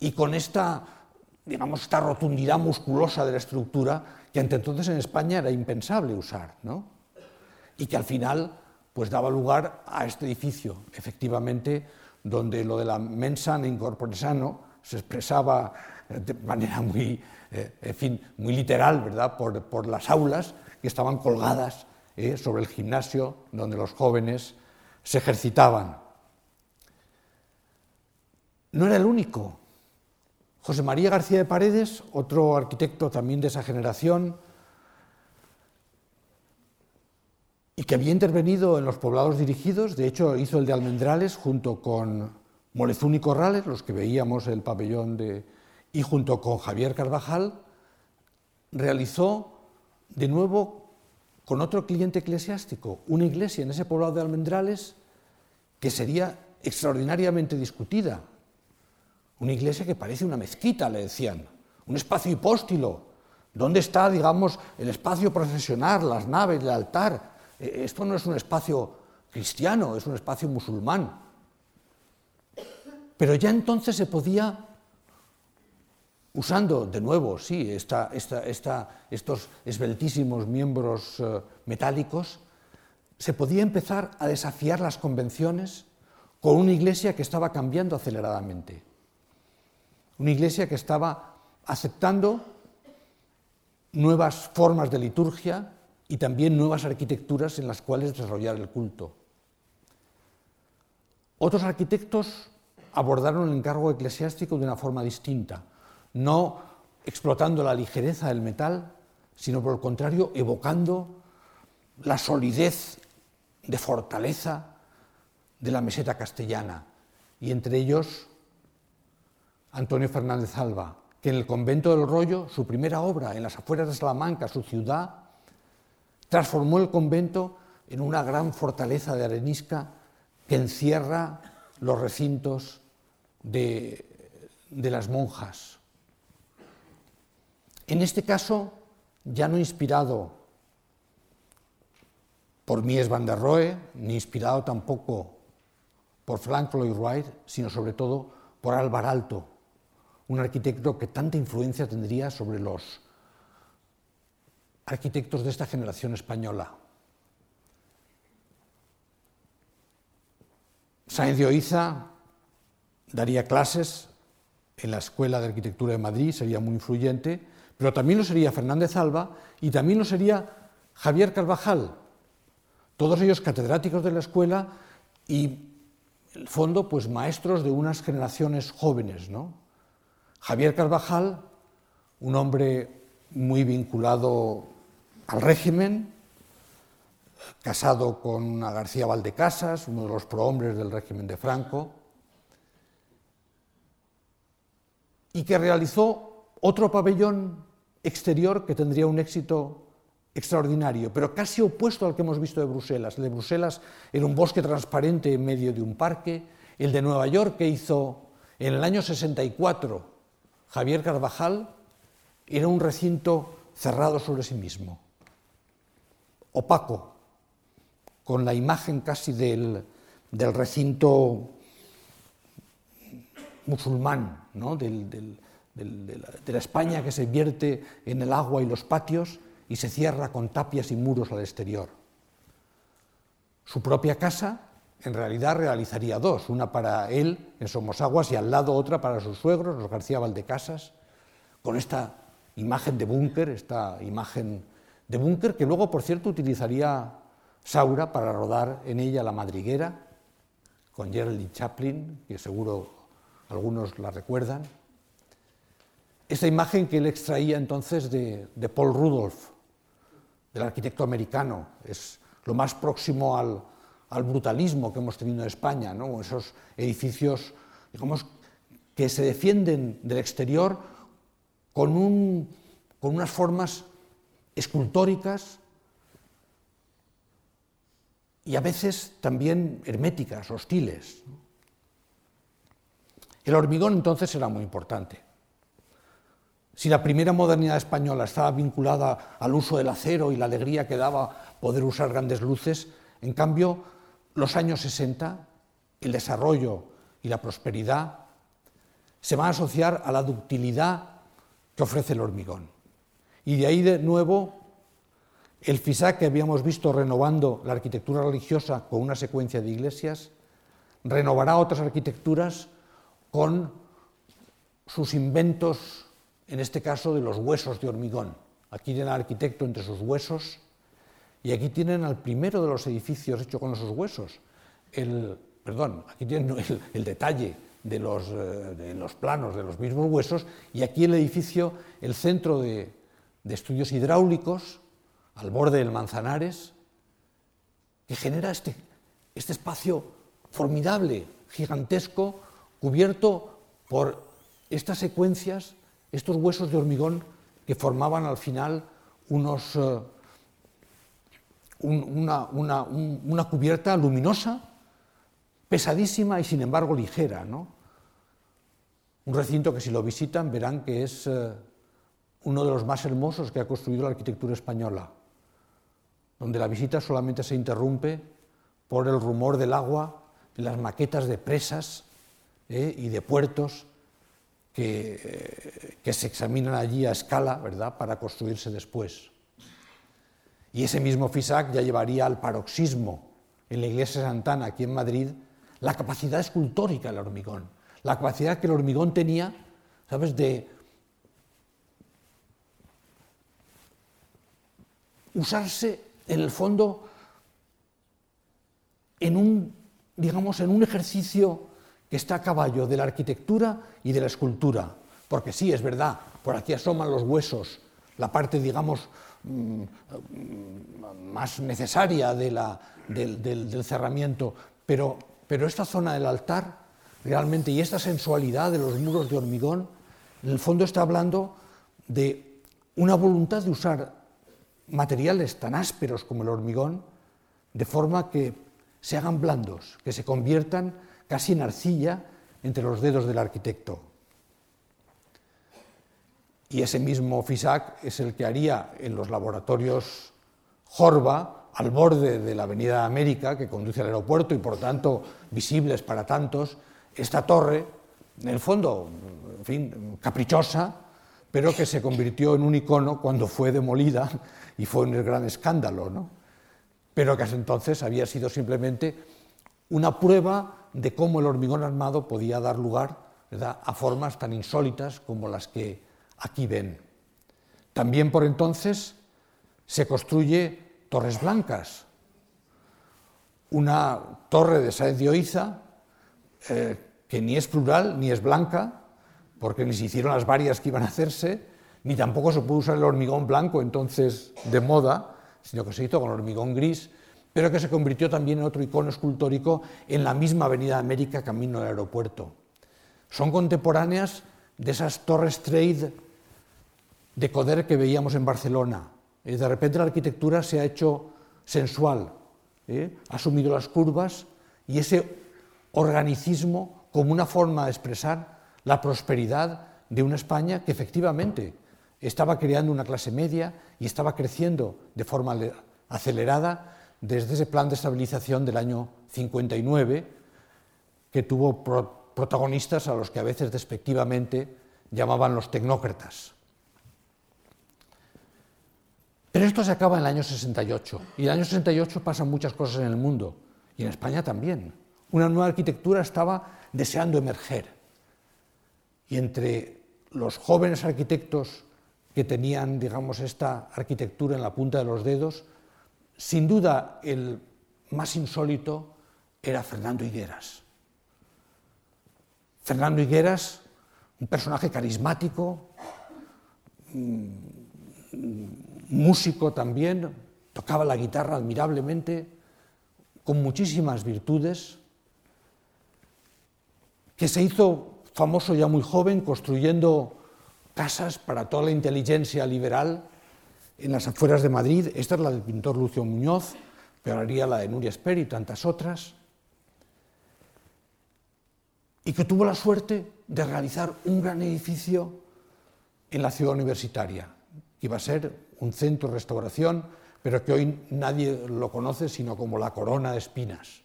y con esta, digamos, esta rotundidad musculosa de la estructura que ante entonces en España era impensable usar, ¿no? y que al final pues daba lugar a este edificio, efectivamente, donde lo de la mensa in corpore sano se expresaba de manera muy, eh, en fin, muy literal, ¿verdad?, por, las aulas que estaban colgadas eh, sobre el gimnasio donde los jóvenes se ejercitaban. No era el único José María García de Paredes, otro arquitecto también de esa generación, y que había intervenido en los poblados dirigidos, de hecho hizo el de Almendrales junto con Molezún y Corrales, los que veíamos el pabellón de... y junto con Javier Carvajal, realizó de nuevo con otro cliente eclesiástico una iglesia en ese poblado de Almendrales que sería extraordinariamente discutida, una iglesia que parece una mezquita, le decían, un espacio hipóstilo. ¿Dónde está, digamos, el espacio profesional, las naves, el altar? E, esto no es un espacio cristiano, es un espacio musulmán. Pero ya entonces se podía, usando de nuevo, sí, estos esbeltísimos miembros eh, metálicos, se podía empezar a desafiar las convenciones con una iglesia que estaba cambiando aceleradamente. Una iglesia que estaba aceptando nuevas formas de liturgia y también nuevas arquitecturas en las cuales desarrollar el culto. Otros arquitectos abordaron el encargo eclesiástico de una forma distinta, no explotando la ligereza del metal, sino por el contrario evocando la solidez de fortaleza de la meseta castellana, y entre ellos Antonio Fernández Alba, que en el convento del Rollo, su primera obra en las afueras de Salamanca, su ciudad, transformó el convento en una gran fortaleza de arenisca que encierra los recintos de, las monjas. En este caso, ya no inspirado por Mies van der Rohe, ni inspirado tampoco por Frank Lloyd Wright, sino sobre todo por Álvar Alto, un arquitecto que tanta influencia tendría sobre los arquitectos de esta generación española. Sáenz de Oiza daría clases en la Escuela de Arquitectura de Madrid, sería muy influyente, pero también lo sería Fernández Alba y también lo sería Javier Carvajal, Todos ellos catedráticos de la escuela y, en el fondo, pues maestros de unas generaciones jóvenes. ¿no? Javier Carvajal, un hombre muy vinculado al régimen, casado con García Valdecasas, uno de los prohombres del régimen de Franco, y que realizó otro pabellón exterior que tendría un éxito extraordinario, pero casi opuesto al que hemos visto de Bruselas. El de Bruselas era un bosque transparente en medio de un parque, el de Nueva York que hizo en el año 64 Javier Carvajal era un recinto cerrado sobre sí mismo, opaco, con la imagen casi del, recinto musulmán, ¿no? de la España que se vierte en el agua y los patios y se cierra con tapias y muros al exterior. Su propia casa en realidad realizaría dos, una para él en Somosaguas y al lado otra para sus suegros, los García Valdecasas, con esta imagen de búnker, esta imagen de búnker que luego, por cierto, utilizaría Saura para rodar en ella La Madriguera, con Geraldine Chaplin, que seguro algunos la recuerdan. Esta imagen que él extraía entonces de, Paul Rudolph, del arquitecto americano, es lo más próximo al, brutalismo que hemos tenido en España, ¿no? esos edificios que se defienden del exterior con unas formas escultóricas y a veces también herméticas, hostiles. El hormigón entonces era muy importante. Si la primera modernidad española estaba vinculada al uso del acero y la alegría que daba poder usar grandes luces, en cambio, los años 60, el desarrollo y la prosperidad se van a asociar a la ductilidad que ofrece el hormigón. Y de ahí de nuevo el FISAC que habíamos visto renovando la arquitectura religiosa con una secuencia de iglesias, renovará otras arquitecturas con sus inventos, en este caso de los huesos de hormigón. Aquí tienen al arquitecto entre sus huesos y aquí tienen al primero de los edificios hecho con esos huesos. El, perdón, aquí tienen [LAUGHS] el, detalle de los, eh, de los, planos de los mismos huesos y aquí el edificio, el centro de, de estudios hidráulicos, al borde del Manzanares, que genera este, este espacio formidable, gigantesco, cubierto por estas secuencias, estos huesos de hormigón que formaban al final unos, eh, una, cubierta luminosa, pesadísima y sin embargo ligera. ¿no? Un recinto que si lo visitan verán que es eh, uno de los más hermosos que ha construido la arquitectura española donde la visita solamente se interrumpe por el rumor del agua en las maquetas de presas ¿eh? y de puertos que, que, se examinan allí a escala ¿verdad? para construirse después. Y ese mismo FISAC ya llevaría al paroxismo en la iglesia de Santana, aquí en Madrid, la capacidad escultórica del hormigón, la capacidad que el hormigón tenía, ¿sabes?, de usarse en el fondo, en un, digamos, en un ejercicio que está a caballo de la arquitectura y de la escultura. Porque sí, es verdad, por aquí asoman los huesos, la parte, digamos, más necesaria del, cerramiento, pero, pero esta zona del altar, realmente, y esta sensualidad de los muros de hormigón, en el fondo está hablando de una voluntad de usar materiales tan ásperos como el hormigón, de forma que se hagan blandos, que se conviertan casi en arcilla entre los dedos del arquitecto. Y ese mismo FISAC es el que haría en los laboratorios Jorba, al borde de la Avenida América, que conduce al aeropuerto y por tanto visibles para tantos, esta torre, en el fondo, en fin, caprichosa, pero que se convirtió en un icono cuando fue demolida y fue un gran escándalo, ¿no? pero que hasta entonces había sido simplemente una prueba de cómo el hormigón armado podía dar lugar a formas tan insólitas como las que aquí ven. También por entonces se construye Torres Blancas, una torre de Saez de Oiza, eh, que ni es plural ni es blanca, porque ni se hicieron las varias que iban a hacerse, ni tampoco se puede usar el hormigón blanco entonces de moda, sino que se hizo con hormigón gris, pero que se convirtió también en otro icono escultórico en la misma Avenida América, camino del aeropuerto. Son contemporáneas de esas torres trade de Coder que veíamos en Barcelona. Y de repente la arquitectura se ha hecho sensual, ¿eh? ha asumido las curvas y ese organicismo como una forma de expresar la prosperidad de una España que efectivamente estaba creando una clase media y estaba creciendo de forma acelerada desde ese plan de estabilización del año 59 que tuvo protagonistas a los que a veces despectivamente llamaban los tecnócratas. Pero esto se acaba en el año 68 y en el año 68 pasan muchas cosas en el mundo y en España también. Una nueva arquitectura estaba deseando emerger y entre los jóvenes arquitectos que tenían, digamos, esta arquitectura en la punta de los dedos, sin duda el más insólito era Fernando Higueras. Fernando Higueras, un personaje carismático, músico también, tocaba la guitarra admirablemente, con muchísimas virtudes, que se hizo famoso ya muy joven construyendo casas para toda la inteligencia liberal en las afueras de Madrid. Esta es la del pintor Lucio Muñoz, pero haría la de Nuria Esper y tantas otras. Y que tuvo la suerte de realizar un gran edificio en la ciudad universitaria, que iba a ser un centro de restauración, pero que hoy nadie lo conoce sino como la corona de espinas.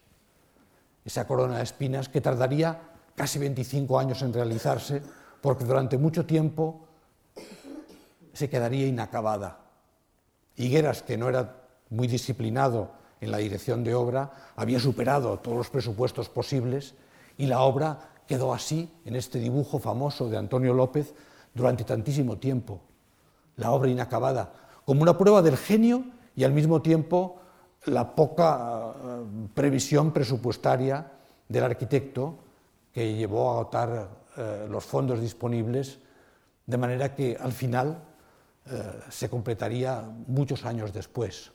Esa corona de espinas que tardaría casi 25 años en realizarse, porque durante mucho tiempo se quedaría inacabada. Higueras, que no era muy disciplinado en la dirección de obra, había superado todos los presupuestos posibles y la obra quedó así, en este dibujo famoso de Antonio López, durante tantísimo tiempo. La obra inacabada, como una prueba del genio y al mismo tiempo la poca eh, previsión presupuestaria del arquitecto que llevó a agotar eh, los fondos disponibles, de manera que al final eh, se completaría muchos años después.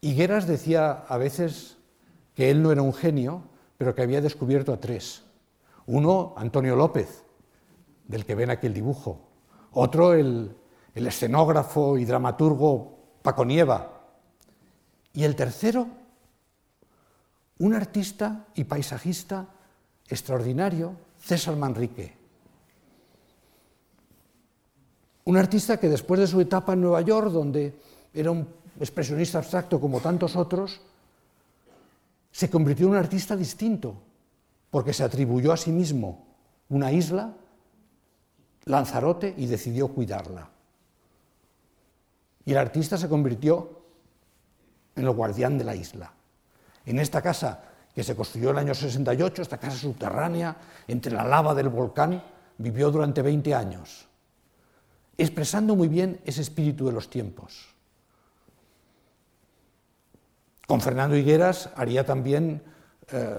Higueras decía a veces que él no era un genio, pero que había descubierto a tres. Uno, Antonio López, del que ven aquí el dibujo. Otro, el, el escenógrafo y dramaturgo Paco Nieva. Y el tercero, un artista y paisajista extraordinario, César Manrique. Un artista que después de su etapa en Nueva York, donde era un expresionista abstracto como tantos otros, se convirtió en un artista distinto, porque se atribuyó a sí mismo una isla, Lanzarote, y decidió cuidarla. Y el artista se convirtió en el guardián de la isla. En esta casa que se construyó en el año 68, esta casa subterránea, entre la lava del volcán, vivió durante 20 años, expresando muy bien ese espíritu de los tiempos. Con Fernando Higueras haría también eh,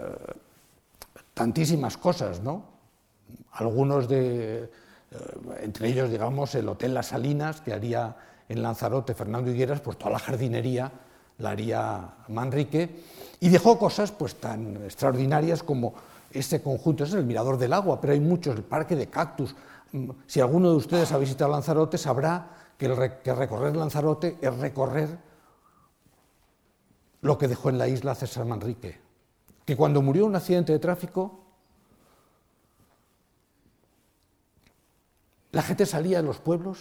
tantísimas cosas, ¿no? Algunos de, eh, entre ellos, digamos, el Hotel Las Salinas, que haría en Lanzarote Fernando Higueras, pues toda la jardinería la haría Manrique, y dejó cosas pues tan extraordinarias como este conjunto, es el Mirador del Agua, pero hay muchos, el Parque de Cactus. Mm, si alguno de ustedes ha visitado Lanzarote, sabrá que, recorrer Lanzarote es recorrer lo que dejó en la isla César Manrique, que cuando murió en un accidente de tráfico, la gente salía de los pueblos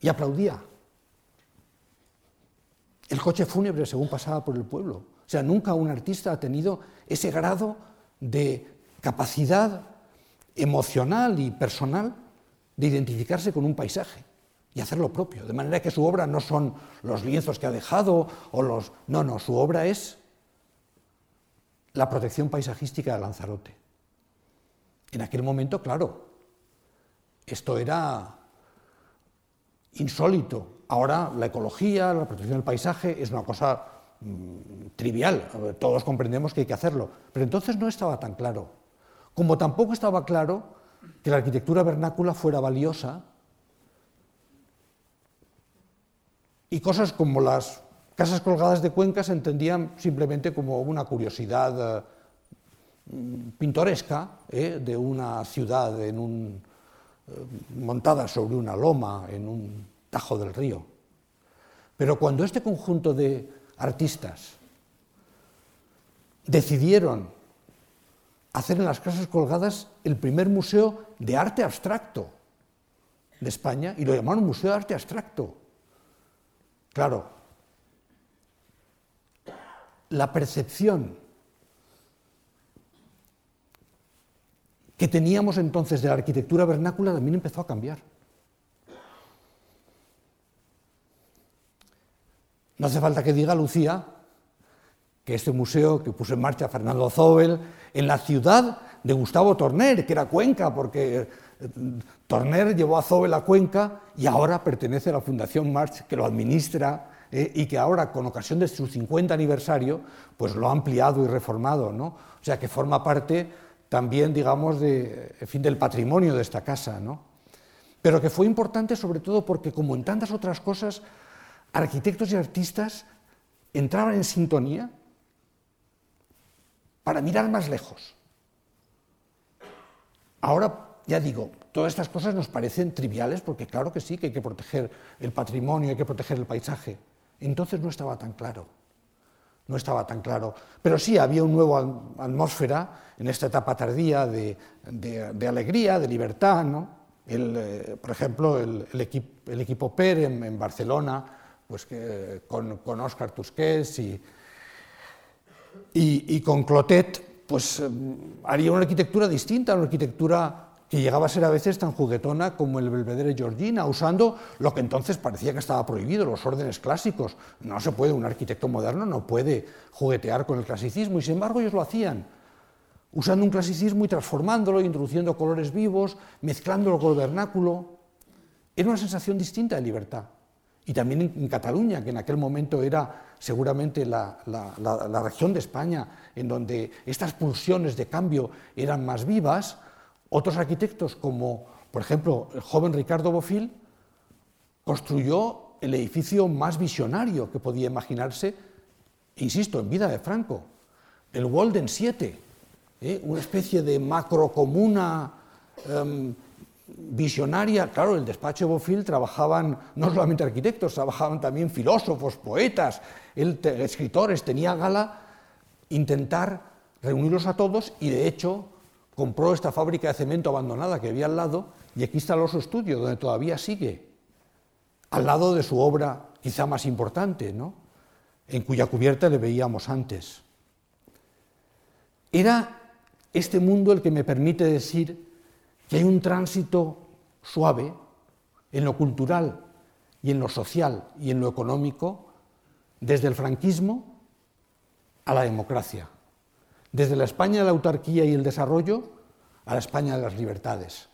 y aplaudía. El coche fúnebre según pasaba por el pueblo. O sea, nunca un artista ha tenido ese grado de capacidad emocional y personal de identificarse con un paisaje y hacer lo propio. De manera que su obra no son los lienzos que ha dejado o los... No, no, su obra es la protección paisajística de Lanzarote. En aquel momento, claro, esto era insólito. Ahora la ecología, la protección del paisaje es una cosa mm, trivial, todos comprendemos que hay que hacerlo, pero entonces no estaba tan claro. Como tampoco estaba claro que la arquitectura vernácula fuera valiosa y cosas como las casas colgadas de Cuenca se entendían simplemente como una curiosidad eh, pintoresca eh, de una ciudad en un, eh, montada sobre una loma en un tajo del río. Pero cuando este conjunto de artistas decidieron hacer en las casas colgadas el primer museo de arte abstracto de España, y lo llamaron Museo de Arte Abstracto. Claro, la percepción que teníamos entonces de la arquitectura vernácula también empezó a cambiar. No hace falta que diga Lucía que este museo que puso en marcha Fernando Zobel en la ciudad de Gustavo Torner, que era Cuenca, porque Torner llevó a Zobel a Cuenca y ahora pertenece a la Fundación March, que lo administra eh, y que ahora, con ocasión de su 50 aniversario, pues lo ha ampliado y reformado, ¿no? O sea, que forma parte también, digamos, de, fin, del patrimonio de esta casa, ¿no? Pero que fue importante sobre todo porque, como en tantas otras cosas, arquitectos y artistas entraban en sintonía para mirar más lejos. Ahora, ya digo, todas estas cosas nos parecen triviales porque claro que sí, que hay que proteger el patrimonio, hay que proteger el paisaje. Entonces no estaba tan claro, no estaba tan claro. Pero sí había una nueva atmósfera en esta etapa tardía de, alegría, de libertad. ¿no? Eh, por ejemplo, el, equipo PER en Barcelona pues con, con Oscar Tusquets y, con Clotet, pues em, haría una arquitectura distinta, una arquitectura que llegaba a ser a veces tan juguetona como el Belvedere Georgina, usando lo que entonces parecía que estaba prohibido, los órdenes clásicos. No se puede, un arquitecto moderno no puede juguetear con el clasicismo, y sin embargo ellos lo hacían, usando un clasicismo y transformándolo, introduciendo colores vivos, mezclándolo con el vernáculo. Era una sensación distinta de libertad y también en, Cataluña, que en aquel momento era seguramente la, región de España en donde estas pulsiones de cambio eran más vivas, otros arquitectos como, por ejemplo, el joven Ricardo Bofill, construyó el edificio más visionario que podía imaginarse, insisto, en vida de Franco, el Walden 7, ¿eh? una especie de macrocomuna em, visionaria, claro, el despacho de Bofill trabajaban no solamente arquitectos, trabajaban también filósofos, poetas, escritores, tenía gala intentar reunirlos a todos y de hecho compró esta fábrica de cemento abandonada que había al lado y aquí instaló su estudio, donde todavía sigue, al lado de su obra quizá más importante, ¿no? en cuya cubierta le veíamos antes. Era este mundo el que me permite decir que hay un tránsito suave en lo cultural y en lo social y en lo económico desde el franquismo a la democracia, desde la España de la autarquía y el desarrollo a la España de las libertades.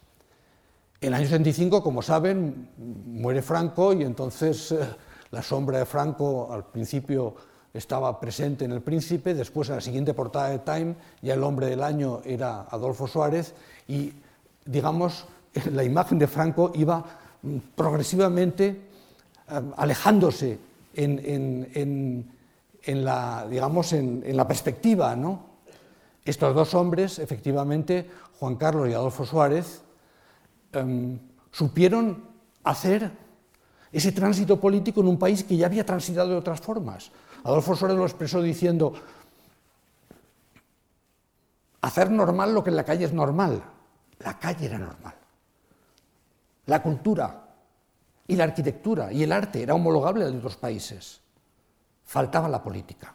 En el año 75, como saben, muere Franco y entonces eh, la sombra de Franco al principio estaba presente en El Príncipe, después en la siguiente portada de Time ya el hombre del año era Adolfo Suárez y digamos, [LAUGHS] la imagen de Franco iba progresivamente eh, alejándose en, la, digamos, en, la perspectiva. ¿no? Estos dos hombres, efectivamente, Juan Carlos y Adolfo Suárez, em, supieron hacer ese tránsito político en un país que ya había transitado de otras formas. Adolfo Suárez lo expresó diciendo, hacer normal lo que en la calle es normal. La calle era normal. La cultura y la arquitectura y el arte era homologable al de otros países. Faltaba la política.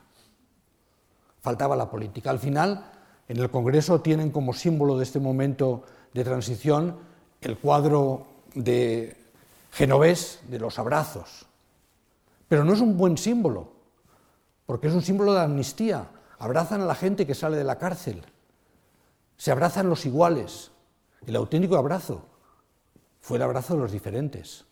Faltaba la política. Al final, en el Congreso tienen como símbolo de este momento de transición el cuadro de Genovés de los abrazos. Pero no es un buen símbolo, porque es un símbolo de amnistía. Abrazan a la gente que sale de la cárcel. Se abrazan los iguales, el auténtico abrazo fue el abrazo de los diferentes.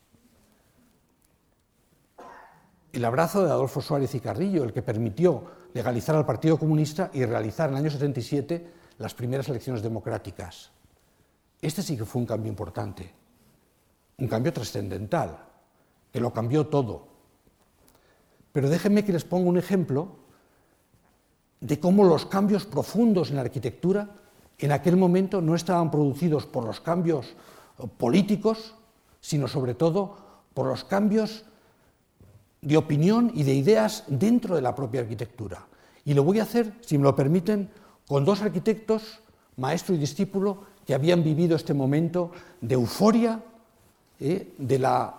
el abrazo de Adolfo Suárez y Carrillo, el que permitió legalizar al Partido Comunista y realizar en el año 77 las primeras elecciones democráticas. Este sí que fue un cambio importante, un cambio trascendental, que lo cambió todo. Pero déjenme que les ponga un ejemplo de cómo los cambios profundos en la arquitectura en aquel momento no estaban producidos por los cambios políticos, sino sobre todo por los cambios de opinión y de ideas dentro de la propia arquitectura. Y lo voy a hacer, si me lo permiten, con dos arquitectos, maestro y discípulo, que habían vivido este momento de euforia eh, de, la,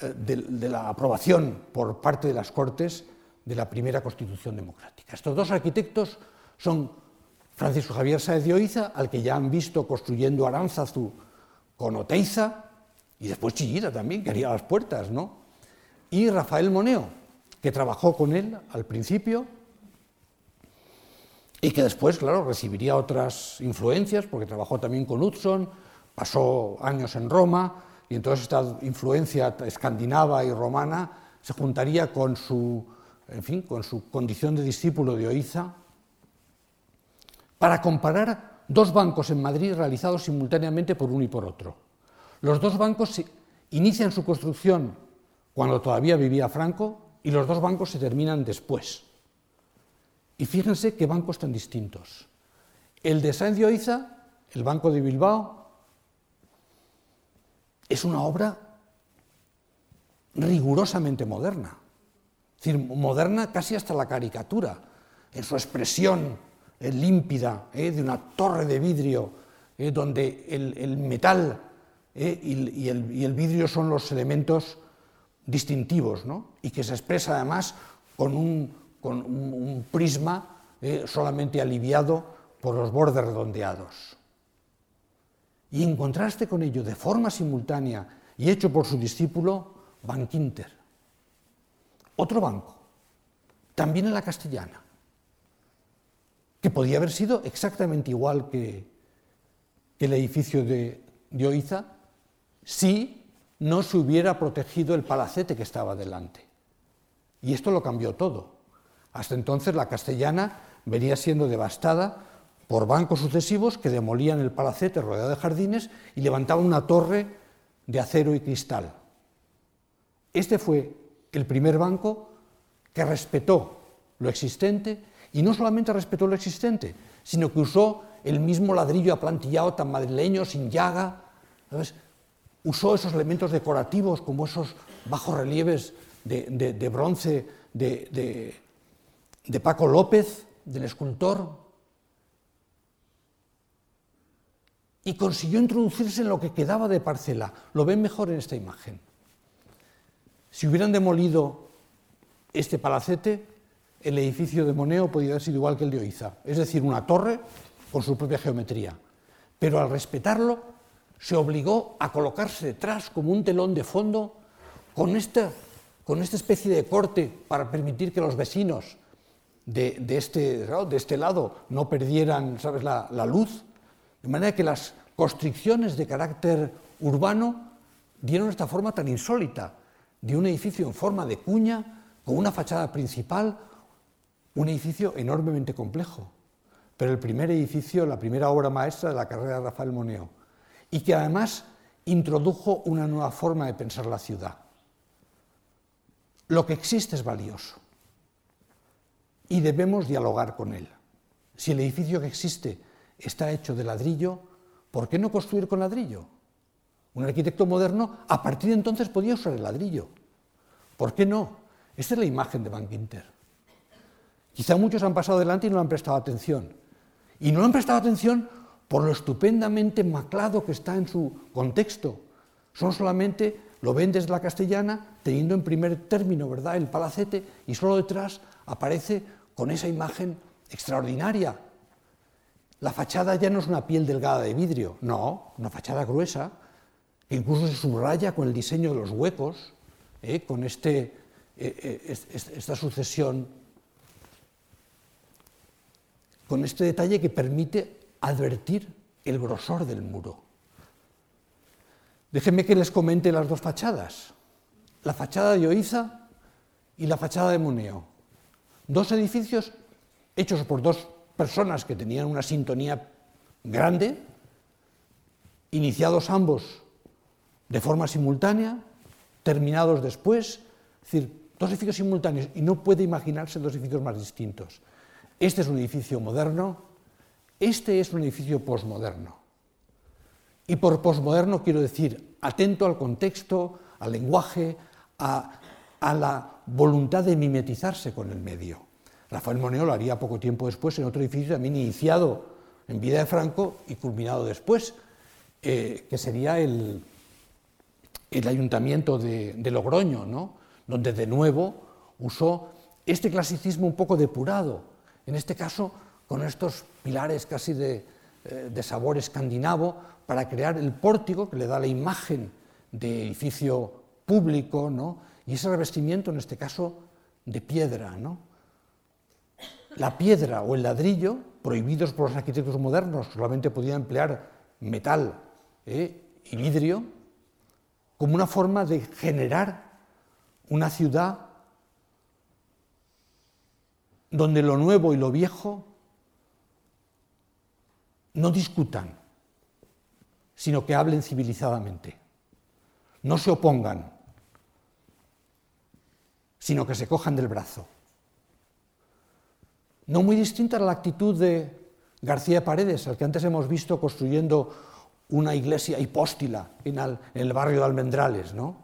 eh, de la aprobación por parte de las Cortes de la primera Constitución democrática. Estos dos arquitectos son Francisco Javier Sáez de Oiza, al que ya han visto construyendo Aránzazu con Oteiza, y después Chillida también, que haría las puertas, ¿no? Y Rafael Moneo, que trabajó con él al principio y que después, claro, recibiría otras influencias, porque trabajó también con Hudson, pasó años en Roma, y entonces esta influencia escandinava y romana se juntaría con su, en fin, con su condición de discípulo de Oiza, para comparar dos bancos en Madrid realizados simultáneamente por uno y por otro. Los dos bancos inician su construcción cuando todavía vivía Franco y los dos bancos se terminan después. Y fíjense qué bancos tan distintos. El de Sáenz de Oiza, el Banco de Bilbao, es una obra rigurosamente moderna, es decir, moderna casi hasta la caricatura, en su expresión eh, límpida eh, de una torre de vidrio, eh, donde el, metal y, el, vidrio son los elementos distintivos, y que se expresa además con un, prisma solamente aliviado por los bordes redondeados. Y en contraste con ello, de forma simultánea y hecho por su discípulo, Van Quinter. Otro banco, también en la castellana, que podía haber sido exactamente igual que, el edificio de, de Oiza si no se hubiera protegido el palacete que estaba delante. Y esto lo cambió todo. Hasta entonces la castellana venía siendo devastada por bancos sucesivos que demolían el palacete rodeado de jardines y levantaban una torre de acero y cristal. Este fue el primer banco que respetó lo existente y no solamente respetó lo existente, sino que usó el mismo ladrillo aplantillado tan madrileño, sin llaga, usó esos elementos decorativos como esos bajos relieves de, bronce de, de Paco López, del escultor, y consiguió introducirse en lo que quedaba de parcela. Lo ven mejor en esta imagen. Si hubieran demolido este palacete, el edificio de Moneo podría haber sido igual que el de Oiza, es decir, una torre con su propia geometría. Pero al respetarlo, se obligó a colocarse detrás como un telón de fondo con esta, con esta especie de corte para permitir que los vecinos de, este, de este, lado no perdieran ¿sabes? La, la luz, de manera que las constricciones de carácter urbano dieron esta forma tan insólita de un edificio en forma de cuña, con una fachada principal, un edificio enormemente complejo, pero el primer edificio, la primera obra maestra de la carrera de Rafael Moneo, y que además introdujo una nueva forma de pensar la ciudad. Lo que existe es valioso y debemos dialogar con él. Si el edificio que existe está hecho de ladrillo, ¿por qué no construir con ladrillo? Un arquitecto moderno a partir de entonces podía usar el ladrillo. ¿Por qué no? Esta es la imagen de Van Ginter. Quizá muchos han pasado delante y no han prestado atención. Y no han prestado atención por lo estupendamente maclado que está en su contexto. Son solamente, lo ven desde la castellana, teniendo en primer término, ¿verdad?, el palacete, y solo detrás aparece con esa imagen extraordinaria. La fachada ya no es una piel delgada de vidrio, no, una fachada gruesa, que incluso se subraya con el diseño de los huecos, ¿eh? con este, eh, eh, esta sucesión, con este detalle que permite advertir el grosor del muro. Déjenme que les comente las dos fachadas. La fachada de Oiza y la fachada de Moneo. Dos edificios hechos por dos personas que tenían una sintonía grande, iniciados ambos de forma simultánea, terminados después, es decir, dos edificios simultáneos y no puede imaginarse dos edificios más distintos. Este es un edificio moderno, este es un edificio posmoderno. Y por posmoderno quiero decir atento al contexto, al lenguaje, a, la voluntad de mimetizarse con el medio. Rafael Moneo lo haría poco tiempo después en otro edificio también iniciado en vida de Franco y culminado después, eh, que sería el, el ayuntamiento de, Logroño, ¿no? donde de nuevo usó este clasicismo un poco depurado, en este caso con estos pilares casi de, eh, de sabor escandinavo, para crear el pórtico que le da la imagen de edificio público, ¿no? y ese revestimiento, en este caso, de piedra. ¿no? La piedra o el ladrillo, prohibidos por los arquitectos modernos, solamente podían emplear metal ¿eh? y vidrio, como una forma de generar una ciudad donde lo nuevo y lo viejo no discutan, sino que hablen civilizadamente, no se opongan, sino que se cojan del brazo. No muy distinta a la actitud de García Paredes, al que antes hemos visto construyendo una iglesia hipóstila en, el barrio de Almendrales, ¿no?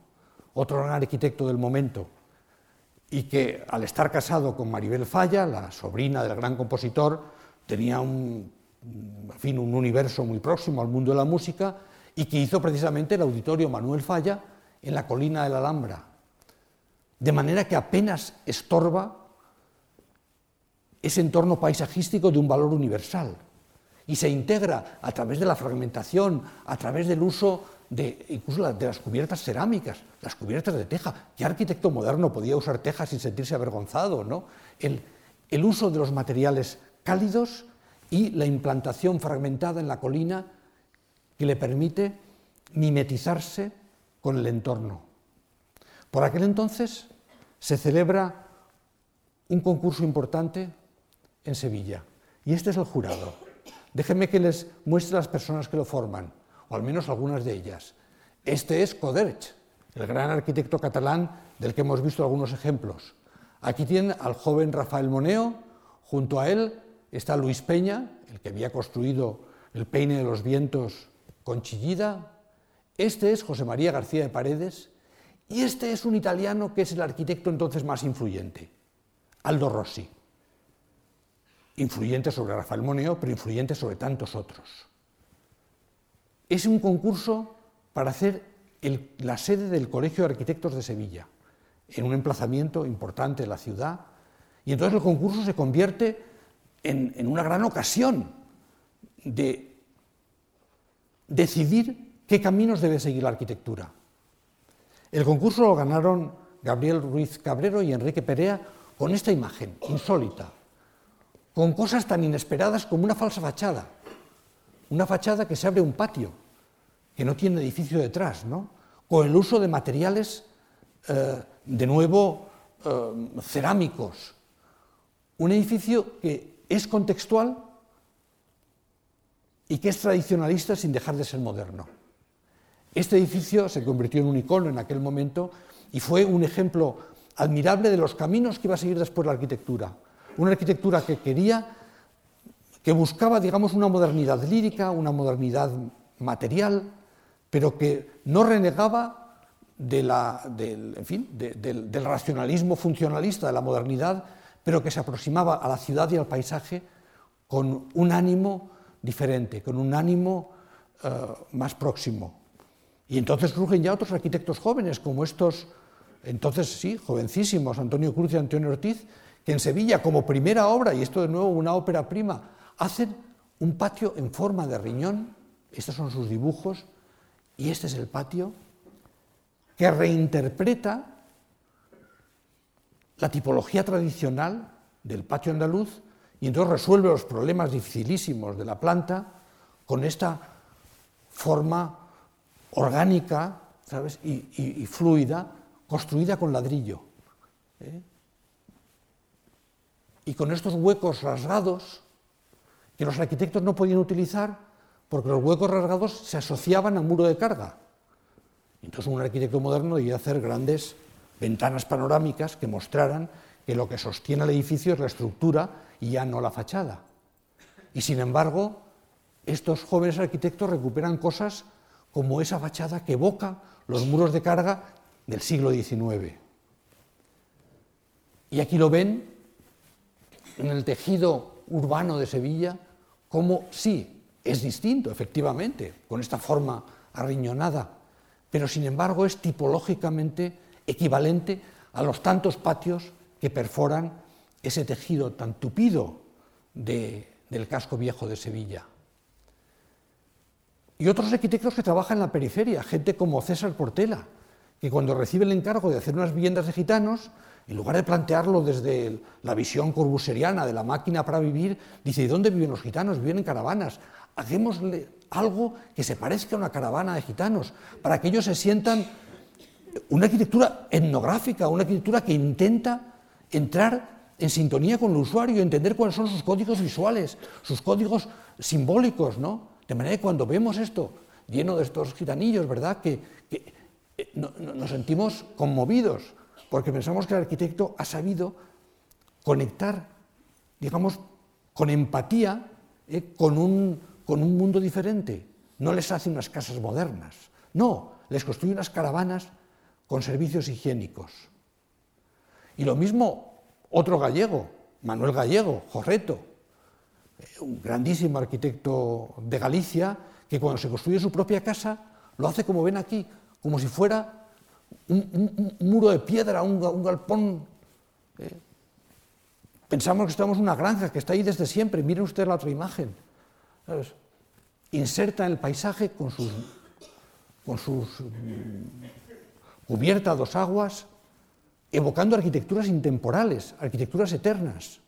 otro gran arquitecto del momento, y que al estar casado con Maribel Falla, la sobrina del gran compositor, tenía un, fin, un universo muy próximo al mundo de la música y que hizo precisamente el auditorio Manuel Falla en la colina de la Alhambra, de manera que apenas estorba ese entorno paisajístico de un valor universal y se integra a través de la fragmentación, a través del uso de incluso de las cubiertas cerámicas, las cubiertas de teja. ¿Qué arquitecto moderno podía usar teja sin sentirse avergonzado? ¿no? El, el uso de los materiales cálidos y la implantación fragmentada en la colina que le permite mimetizarse con el entorno. Por aquel entonces se celebra un concurso importante en Sevilla. Y este es el jurado. Déjenme que les muestre las personas que lo forman, o al menos algunas de ellas. Este es Coderch, el gran arquitecto catalán del que hemos visto algunos ejemplos. Aquí tienen al joven Rafael Moneo, junto a él está Luis Peña, el que había construido el peine de los vientos con Chillida. Este es José María García de Paredes, y este es un italiano que es el arquitecto entonces más influyente, Aldo Rossi influyente sobre Rafael Moneo, pero influyente sobre tantos otros. Es un concurso para hacer la sede del Colegio de Arquitectos de Sevilla, en un emplazamiento importante de la ciudad, y entonces el concurso se convierte en, una gran ocasión de decidir qué caminos debe seguir la arquitectura. El concurso lo ganaron Gabriel Ruiz Cabrero y Enrique Perea con esta imagen insólita con cosas tan inesperadas como una falsa fachada, una fachada que se abre un patio, que no tiene edificio detrás, ¿no? con el uso de materiales, eh, de nuevo, eh, cerámicos, un edificio que es contextual y que es tradicionalista sin dejar de ser moderno. Este edificio se convirtió en un icono en aquel momento y fue un ejemplo admirable de los caminos que iba a seguir después la arquitectura una arquitectura que quería, que buscaba, digamos, una modernidad lírica, una modernidad material, pero que no renegaba del, del racionalismo funcionalista de la modernidad, pero que se aproximaba a la ciudad y al paisaje con un ánimo diferente, con un ánimo eh, más próximo. Y entonces surgen ya otros arquitectos jóvenes, como estos, entonces sí, jovencísimos, Antonio Cruz y Antonio Ortiz, que en Sevilla, como primera obra, y esto de nuevo una ópera prima, hacen un patio en forma de riñón, estos son sus dibujos, y este es el patio, que reinterpreta la tipología tradicional del patio andaluz y entonces resuelve los problemas dificilísimos de la planta con esta forma orgánica ¿sabes? y fluida construida con ladrillo ¿eh? y con estos huecos rasgados que los arquitectos no podían utilizar porque los huecos rasgados se asociaban a muro de carga. Entonces un arquitecto moderno debía hacer grandes ventanas panorámicas que mostraran que lo que sostiene el edificio es la estructura y ya no la fachada. Y sin embargo, estos jóvenes arquitectos recuperan cosas como esa fachada que evoca los muros de carga del siglo XIX. Y aquí lo ven en el tejido urbano de Sevilla, como sí, es distinto, efectivamente, con esta forma arriñonada, pero sin embargo es tipológicamente equivalente a los tantos patios que perforan ese tejido tan tupido del casco viejo de Sevilla. Y otros arquitectos que trabajan en la periferia, gente como César Portela, que cuando recibe el encargo de hacer unas viviendas de gitanos, en lugar de plantearlo desde la visión corbuseriana de la máquina para vivir, dice, ¿y dónde viven los gitanos? Viven en caravanas. Hagámosle algo que se parezca a una caravana de gitanos, para que ellos se sientan una arquitectura etnográfica, una arquitectura que intenta entrar en sintonía con el usuario, entender cuáles son sus códigos visuales, sus códigos simbólicos, ¿no? De manera que cuando vemos esto lleno de estos gitanillos, ¿verdad? Que, eh, nos sentimos conmovidos, porque pensamos que el arquitecto ha sabido conectar, digamos, con empatía eh, con, un, con un mundo diferente. No les hace unas casas modernas, no, les construye unas caravanas con servicios higiénicos. Y lo mismo otro gallego, Manuel Gallego, Jorreto, eh, un grandísimo arquitecto de Galicia, que cuando se construye su propia casa, lo hace como ven aquí, como si fuera un, muro de piedra, un, galpón. Eh. Pensamos que estamos en una granja que está ahí desde siempre. Miren ustedes la otra imagen. Inserta en el paisaje con sus, con sus cubierta a dos aguas, evocando arquitecturas intemporales, arquitecturas eternas.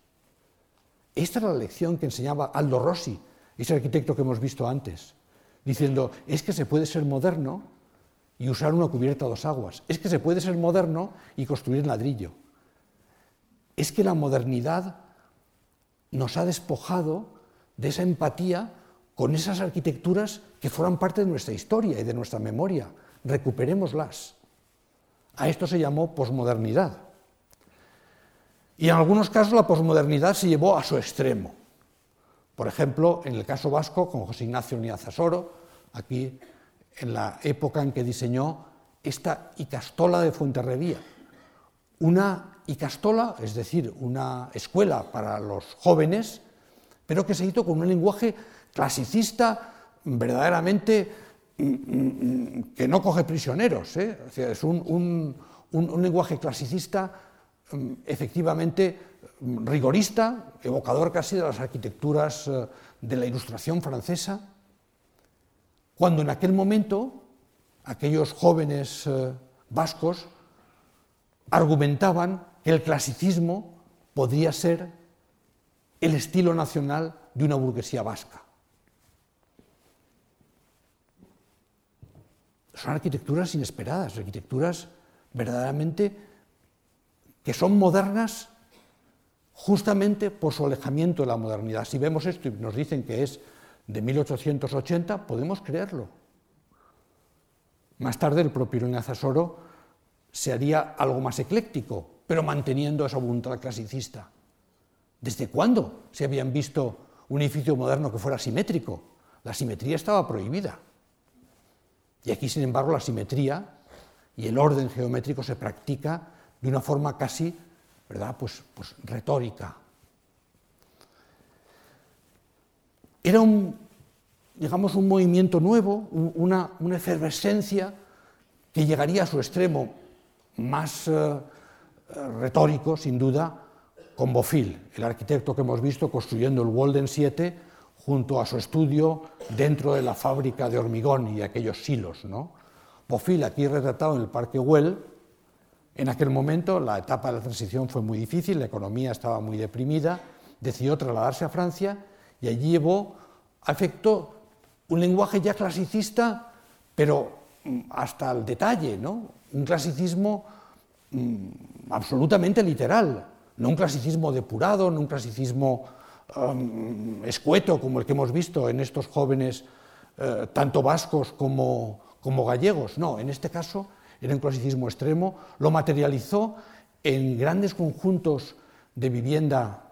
Esta es la lección que enseñaba Aldo Rossi, ese arquitecto que hemos visto antes, diciendo, es que se puede ser moderno y usar una cubierta a dos aguas, es que se puede ser moderno y construir ladrillo. Es que la modernidad nos ha despojado de esa empatía con esas arquitecturas que forman parte de nuestra historia y de nuestra memoria. Recuperémoslas. A esto se llamó posmodernidad. Y en algunos casos la posmodernidad se llevó a su extremo. Por ejemplo, en el caso vasco, con José Ignacio Niazasoro, aquí en la época en que diseñó esta Icastola de Fuenterrevía. Una Icastola, es decir, una escuela para los jóvenes, pero que se hizo con un lenguaje clasicista verdaderamente que no coge prisioneros, ¿eh? es un, lenguaje clasicista mm, efectivamente mm, rigorista, evocador casi de las arquitecturas eh, de la Ilustración francesa, cuando en aquel momento aquellos jóvenes eh, vascos argumentaban que el clasicismo podría ser el estilo nacional de una burguesía vasca. Son arquitecturas inesperadas, arquitecturas verdaderamente que son modernas justamente por su alejamiento de la modernidad. Si vemos esto y nos dicen que es de 1880, podemos creerlo. Más tarde el propio Soro se haría algo más ecléctico, pero manteniendo esa voluntad clasicista. ¿Desde cuándo se habían visto un edificio moderno que fuera simétrico? La simetría estaba prohibida. Y aquí, sin embargo, la simetría y el orden geométrico se practica de una forma casi, ¿verdad?, pues, pues retórica. Era un, digamos, un movimiento nuevo, una, efervescencia que llegaría a su extremo más eh, retórico, sin duda, con Bofill, el arquitecto que hemos visto construyendo el Walden 7 junto a su estudio dentro de la fábrica de hormigón y aquellos silos. ¿no? Bofill, aquí retratado en el Parque Güell, en aquel momento la etapa de la transición fue muy difícil, la economía estaba muy deprimida, decidió trasladarse a Francia y allí llevó a efecto un lenguaje ya clasicista, pero mm, hasta el detalle, ¿no? un clasicismo mm, absolutamente literal, no un clasicismo depurado, no un clasicismo escueto como el que hemos visto en estos jóvenes, eh, tanto vascos como, gallegos, no, en este caso era un clasicismo extremo, lo materializó en grandes conjuntos de vivienda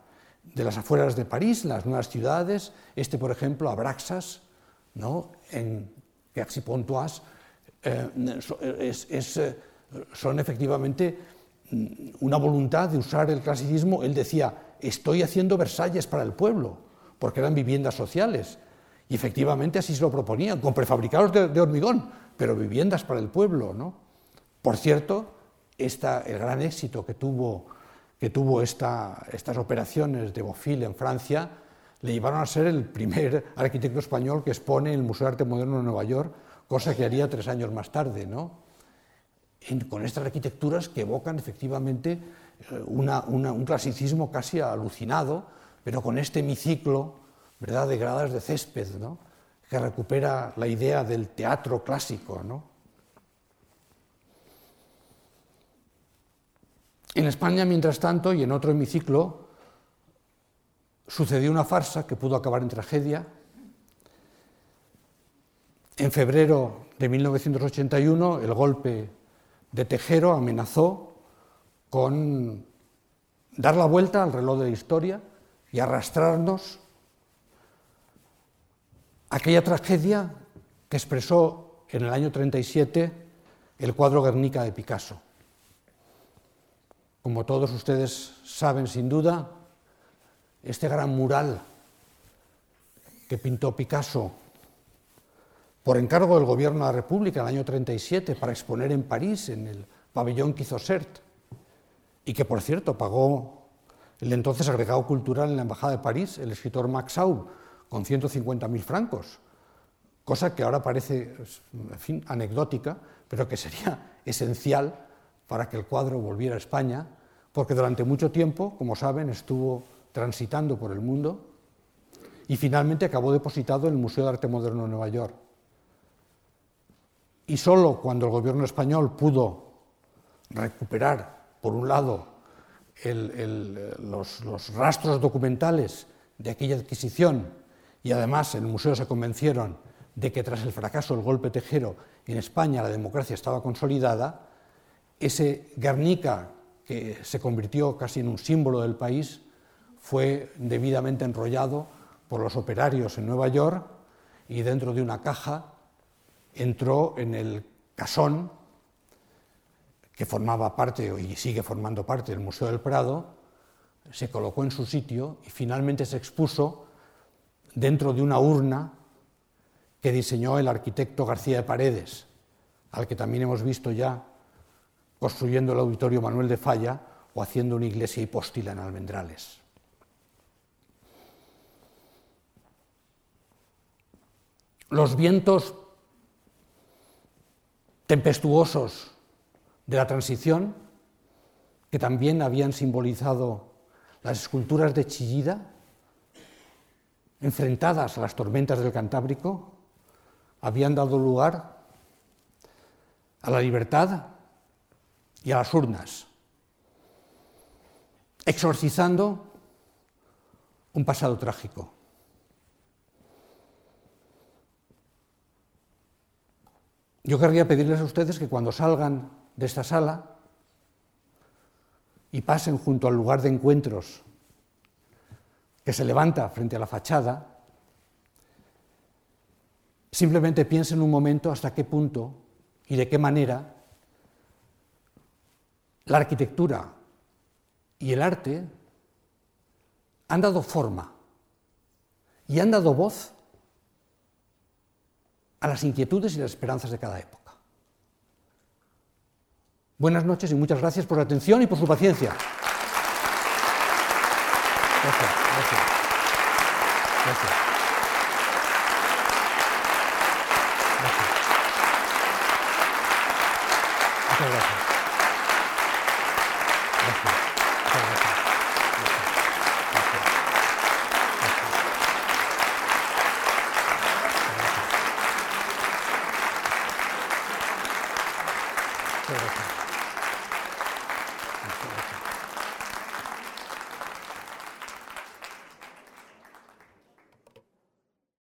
de las afueras de París, las nuevas ciudades, este por ejemplo, Abraxas, ¿no? en Quercy-Pontoise, eh, eh, son efectivamente una voluntad de usar el clasicismo. Él decía, estoy haciendo Versalles para el pueblo, porque eran viviendas sociales. Y efectivamente así se lo proponían, con prefabricados de, hormigón, pero viviendas para el pueblo. ¿no? Por cierto, esta, el gran éxito que tuvo, que tuvo esta, estas operaciones de Bofill en Francia le llevaron a ser el primer arquitecto español que expone en el Museo de Arte Moderno de Nueva York, cosa que haría tres años más tarde, ¿no? Con estas arquitecturas que evocan efectivamente eh, un clasicismo casi alucinado, pero con este hemiciclo ¿verdad? de gradas de césped, que recupera la idea del teatro clásico. En España, mientras tanto, y en otro hemiciclo, sucedió una farsa que pudo acabar en tragedia. En febrero de 1981, el golpe de Tejero amenazó con dar la vuelta al reloj de la historia y arrastrarnos a aquella tragedia que expresó en el año 37 el cuadro Guernica de Picasso. Como todos ustedes saben sin duda, este gran mural que pintó Picasso por encargo del Gobierno de la República en el año 37 para exponer en París, en el pabellón Quizosert, y que por cierto pagó el entonces agregado cultural en la Embajada de París, el escritor Max Aub, con 150.000 francos, cosa que ahora parece en anecdótica, pero que sería esencial para que el cuadro volviera a España, porque durante mucho tiempo, como saben, estuvo transitando por el mundo y finalmente acabó depositado en el Museo de Arte Moderno de Nueva York. Y solo cuando el gobierno español pudo recuperar, por un lado, los, los rastros documentales de aquella adquisición y además en el museo se convencieron de que tras el fracaso del golpe tejero en España la democracia estaba consolidada, ese Guernica, que se convirtió casi en un símbolo del país, fue debidamente enrollado por los operarios en Nueva York y dentro de una caja entró en el casón que formaba parte y sigue formando parte del Museo del Prado, se colocó en su sitio y finalmente se expuso dentro de una urna que diseñó el arquitecto García de Paredes, al que también hemos visto ya construyendo el auditorio Manuel de Falla o haciendo una iglesia hipóstila en Almendrales. los vientos tempestuosos de la transición, que también habían simbolizado las esculturas de Chillida, enfrentadas a las tormentas del Cantábrico, habían dado lugar a la libertad y a las urnas, exorcizando un pasado trágico. Yo querría pedirles a ustedes que cuando salgan de esta sala y pasen junto al lugar de encuentros que se levanta frente a la fachada, simplemente piensen un momento hasta qué punto y de qué manera la arquitectura y el arte han dado forma y han dado voz a las inquietudes y las esperanzas de cada época. Buenas noches y muchas gracias por la atención y por su paciencia. Gracias, gracias.